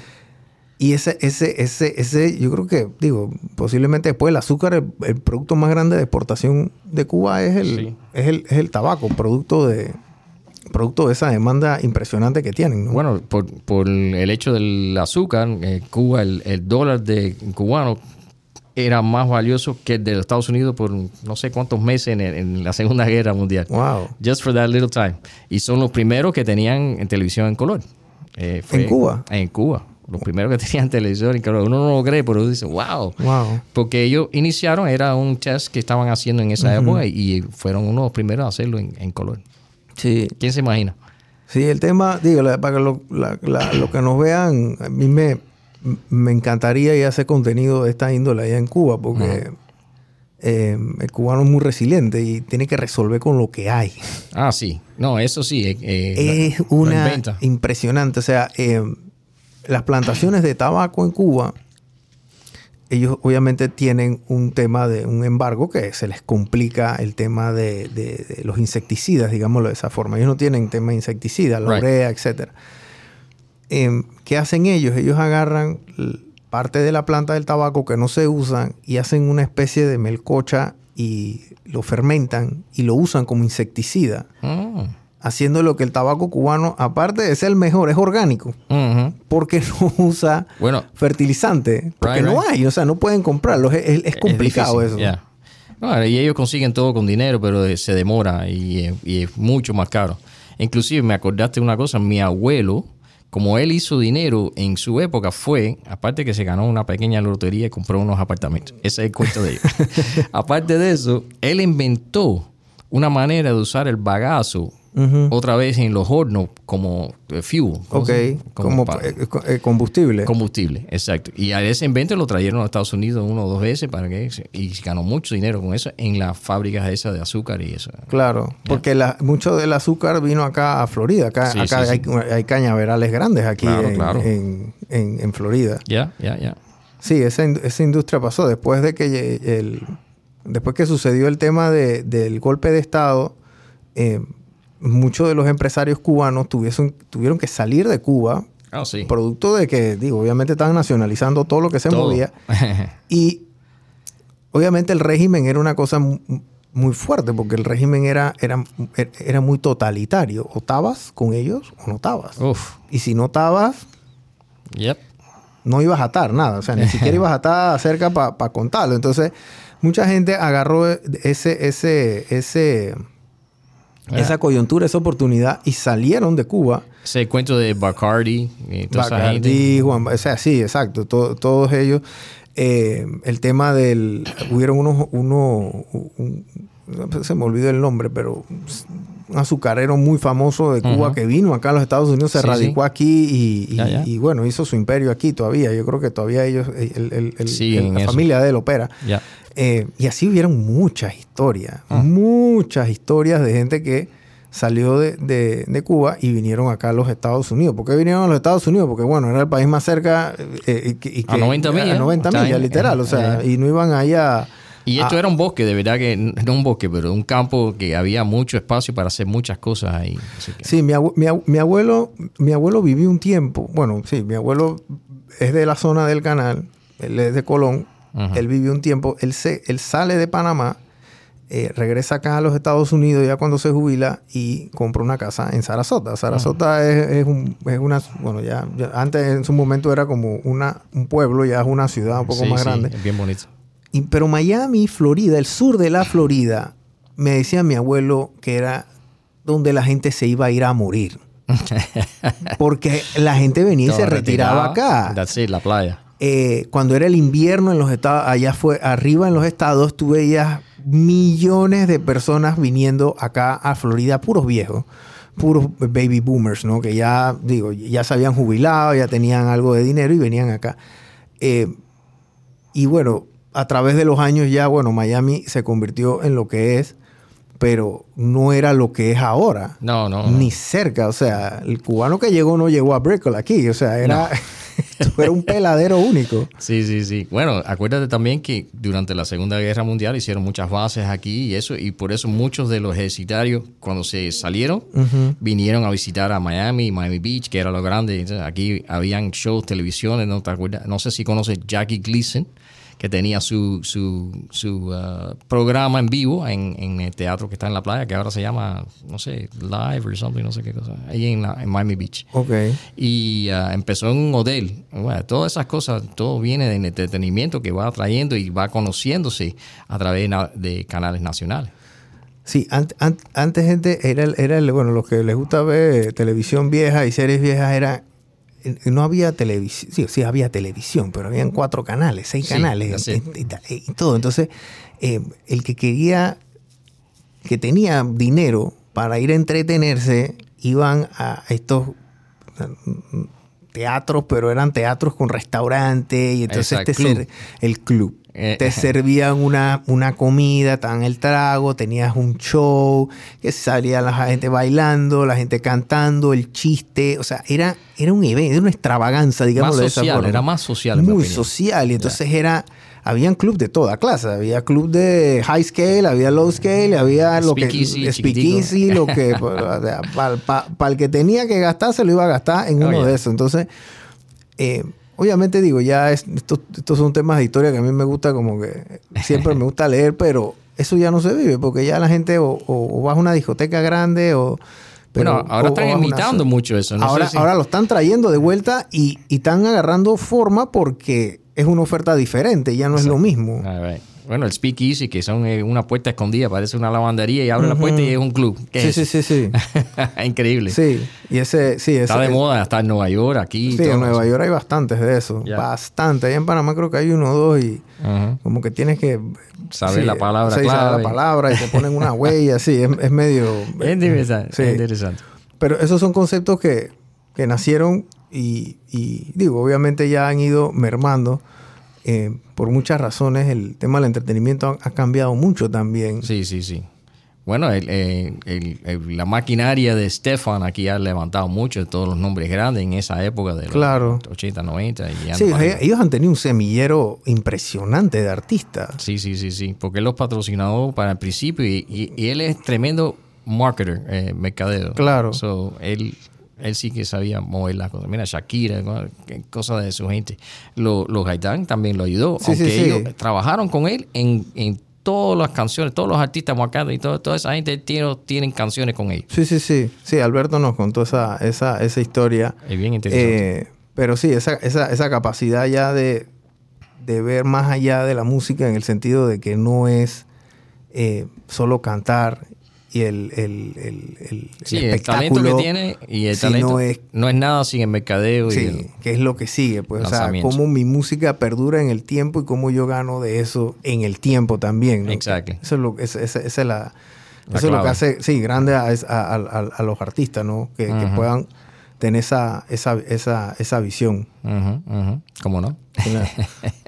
Y ese, ese, ese, ese, yo creo que, digo, posiblemente después el azúcar, el, el producto más grande de exportación de Cuba es el, Sí. es el, es el tabaco, producto de, producto de esa demanda impresionante que tienen. ¿no? Bueno, por, por el hecho del azúcar, eh, Cuba, el, el dólar de cubano era más valioso que el de los Estados Unidos por no sé cuántos meses en, el- en la Segunda Guerra Mundial. Wow. Just for that little time. Y son los primeros que tenían en televisión en color. Eh, fue- ¿En Cuba? En Cuba. Los primeros que tenían televisión en color. Uno no lo cree, pero dice, wow. Wow. Porque ellos iniciaron, era un test que estaban haciendo en esa época y fueron uno de los primeros a hacerlo en, en color. Sí. ¿Quién se imagina? Sí, el tema, digo, la- para que lo, la- la- lo que nos vean, a mí me, me encantaría ir a hacer contenido de esta índole allá en Cuba, porque eh, el cubano es muy resiliente y tiene que resolver con lo que hay. Ah, sí. No, eso sí. eh, eh, es lo- una impresionante. O sea, eh, las plantaciones de tabaco en Cuba, ellos obviamente tienen un tema de un embargo que se les complica el tema de, de- de los insecticidas, digámoslo de esa forma. Ellos no tienen tema de insecticidas, la Right. urea, etc. ¿Qué hacen ellos? Ellos agarran parte de la planta del tabaco que no se usan y hacen una especie de melcocha y lo fermentan y lo usan como insecticida Mm. Haciendo lo que el tabaco cubano, aparte de ser el mejor, es orgánico. Porque no usa Bueno, fertilizante. Porque Right, no right. hay, o sea, no pueden comprarlo. Es, es- es complicado eso. No, y ellos consiguen todo con dinero, pero eh, se demora y, eh, y es mucho más caro. Inclusive me acordaste de una cosa, mi abuelo como él hizo dinero en su época fue, aparte que se ganó una pequeña lotería y compró unos apartamentos. Ese es el cuento de ellos. aparte de eso, él inventó una manera de usar el bagazo otra vez en los hornos como eh, fuel. Ok, como, eh, eh, combustible. Combustible, exacto. Y a ese invento lo trajeron a Estados Unidos uno o dos veces para que y ganó mucho dinero con eso en las fábricas esas de azúcar y eso. Claro, porque la, mucho del azúcar vino acá a Florida. Acá, acá hay, cañaverales grandes aquí en, En, Florida. Ya, ya, ya. Sí, esa, esa industria pasó después de que el, después que sucedió el tema de, del golpe de Estado. Eh, muchos de los empresarios cubanos tuvieron que salir de Cuba, oh, producto de que, digo, obviamente estaban nacionalizando todo lo que se movía. y obviamente el régimen era una cosa muy fuerte, porque el régimen era, era, era muy totalitario. O estabas con ellos o no estabas. Y si no estabas, no ibas a atar nada. O sea, ni siquiera ibas a estar cerca para contarlo. Entonces, mucha gente agarró ese, ese, ese esa coyuntura, esa oportunidad y salieron de Cuba. Ese cuento de Bacardi y toda Bacardi, Juan, o sea, sí, exacto, todos ellos. Eh, el tema del. Hubieron unos. Uno, se me olvidó el nombre, pero un azucarero muy famoso de Cuba que vino acá a los Estados Unidos, se radicó aquí y, bueno, hizo su imperio aquí todavía. Yo creo que todavía ellos, el, la familia de él opera. Eh, y así hubieron muchas historias, ah. muchas historias de gente que salió de, Cuba y vinieron acá a los Estados Unidos. ¿Por qué vinieron a los Estados Unidos? Porque, bueno, era el país más cerca. Eh, y que, a 90 millas. A 90 millas, literal. o sea, y no iban allá. Y esto era un bosque, de verdad que no un bosque, pero un campo que había mucho espacio para hacer muchas cosas ahí. Sí, mi, mi, abuelo, mi abuelo vivió un tiempo. Bueno, sí, mi abuelo es de la zona del canal, él es de Colón, él vivió un tiempo, él, se, él sale de Panamá, eh, regresa acá a los Estados Unidos ya cuando se jubila y compra una casa en Sarasota. Sarasota es, una, bueno, ya, antes en su momento era como una, un pueblo, ya es una ciudad un poco más grande. Bien bonito. Y, pero Miami, Florida, el sur de la Florida, me decía mi abuelo que era donde la gente se iba a ir a morir. Porque la gente venía y se retiraba acá. That's la playa. Eh, cuando era el invierno en los estados, allá fue arriba en los estados, tú veías millones de personas viniendo acá a Florida, puros viejos, puros baby boomers, ¿no? Que ya, digo, ya se habían jubilado, ya tenían algo de dinero y venían acá. Eh, y bueno, a través de los años ya, bueno, Miami se convirtió en lo que es, pero no era lo que es ahora. No, no. Ni cerca. O sea, el cubano que llegó no llegó a Brickell aquí. O sea, era. Fue un peladero único. Sí, sí, sí. Bueno, acuérdate también que durante la Segunda Guerra Mundial hicieron muchas bases aquí y eso, y por eso muchos de los ejercitarios, cuando se salieron, vinieron a visitar a Miami, Miami Beach, que era lo grande. aquí habían shows, televisiones, ¿no te acuerdas? No sé si conoces Jackie Gleason que tenía su, su, su uh, programa en vivo en, en, el teatro que está en la playa, que ahora se llama, no sé, Live or something, no sé qué cosa, ahí en, Miami Beach. Ok. Y uh, empezó en un hotel. Bueno, todas esas cosas, todo viene del entretenimiento que va trayendo y va conociéndose a través de canales nacionales. Sí, antes gente era, era bueno, los que les gusta ver televisión vieja y series viejas era no había televisión, sí, sí, había televisión, pero habían cuatro canales, seis canales y, todo. Entonces, eh, el que quería, que tenía dinero para ir a entretenerse, iban a estos teatros, pero eran teatros con restaurante y entonces este el club. Eh, te servían una, una comida, estaban el trago, tenías un show, que salía la gente bailando, la gente cantando, el chiste, o sea, era, era un evento, era una extravaganza, digamos. Más social, era más social. Muy social, y entonces era, habían club de toda clase, había club de high scale, había low scale, había lo que speakeasy, lo que para el que tenía que gastar se lo iba a gastar en oh, uno de esos. Entonces, eh, Obviamente digo, ya estos, son temas de historia que a mí me gusta como que siempre me gusta leer, pero eso ya no se vive porque ya la gente o, o, va a una discoteca grande o... bueno, ahora están imitando mucho eso. ahora, ahora lo están trayendo de vuelta y, están agarrando forma porque es una oferta diferente, ya no es lo mismo. Bueno, el Speakeasy, que son eh, una puerta escondida, parece una lavandería y abre la puerta y es un club. Sí, sí, sí, sí. Increíble. Sí, y ese, sí, ese, Está de moda, está en Nueva York, aquí. Sí, en Nueva York hay bastantes de eso. Bastante. Ahí en Panamá creo que hay uno o dos y como que tienes que... Saber la palabra sí, clave. Saber la palabra y te ponen una huella, sí, es, es medio... Es interesante, sí. es interesante. Pero esos son conceptos que, que nacieron y, y, digo, obviamente ya han ido mermando. Eh, por muchas razones el tema del entretenimiento ha, ha, cambiado mucho también. Sí, sí, sí. Bueno, el, el, el, la maquinaria de Stefan aquí ha levantado mucho de todos los nombres grandes en esa época de claro. los 80, 90. Y sí, ellos han tenido un semillero impresionante de artistas. Sí, sí, sí, sí. Porque él los patrocinó para el principio y, y, y él es tremendo marketer, eh, mercadeo. Claro. So, él, él sí que sabía mover las cosas. Mira, Shakira, cosas de su gente. Los lo Gaitán también lo ayudó. Sí, aunque sí, ellos sí. trabajaron con él en, en todas las canciones, todos los artistas marcados y todo, toda esa gente tiene, tienen canciones con ellos. Sí, sí, sí. Sí, Alberto nos contó esa, esa, esa historia. Es bien interesante. Eh, pero sí, esa, esa, esa capacidad ya de, de ver más allá de la música en el sentido de que no es eh, solo cantar y el, el, el, el, sí, el, talento que tiene y el talento no es, no es nada sin el mercadeo. Sí, y que es lo que sigue. Pues, o sea, cómo mi música perdura en el tiempo y cómo yo gano de eso en el tiempo también. ¿no? Exacto. Eso es lo, esa, esa, esa es la, la eso es lo que hace, sí, grande a, a, a, a los artistas, ¿no? Que, uh -huh. que, puedan tener esa, esa, esa, esa visión. Uh -huh, uh -huh. ¿Cómo no?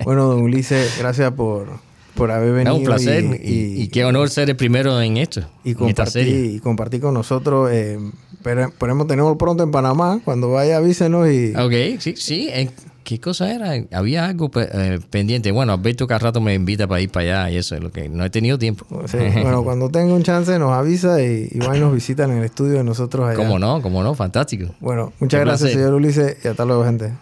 bueno, don Ulises, gracias por por haber venido. Es un placer y, y, y, qué honor ser el primero en esto. Y compartir, y compartir con nosotros. Eh, pero, tenerlo pronto en Panamá. Cuando vaya, avísenos y. Ok, sí, sí. ¿Qué cosa era? Había algo eh, pendiente. Bueno, Alberto cada rato me invita para ir para allá y eso es lo que no he tenido tiempo. Sí, bueno, cuando tenga un chance nos avisa y, y va y nos visitan en el estudio de nosotros allá. ¿Cómo no? ¿Cómo no? Fantástico. Bueno, muchas Qué gracias, placer. señor Ulises, y hasta luego, gente.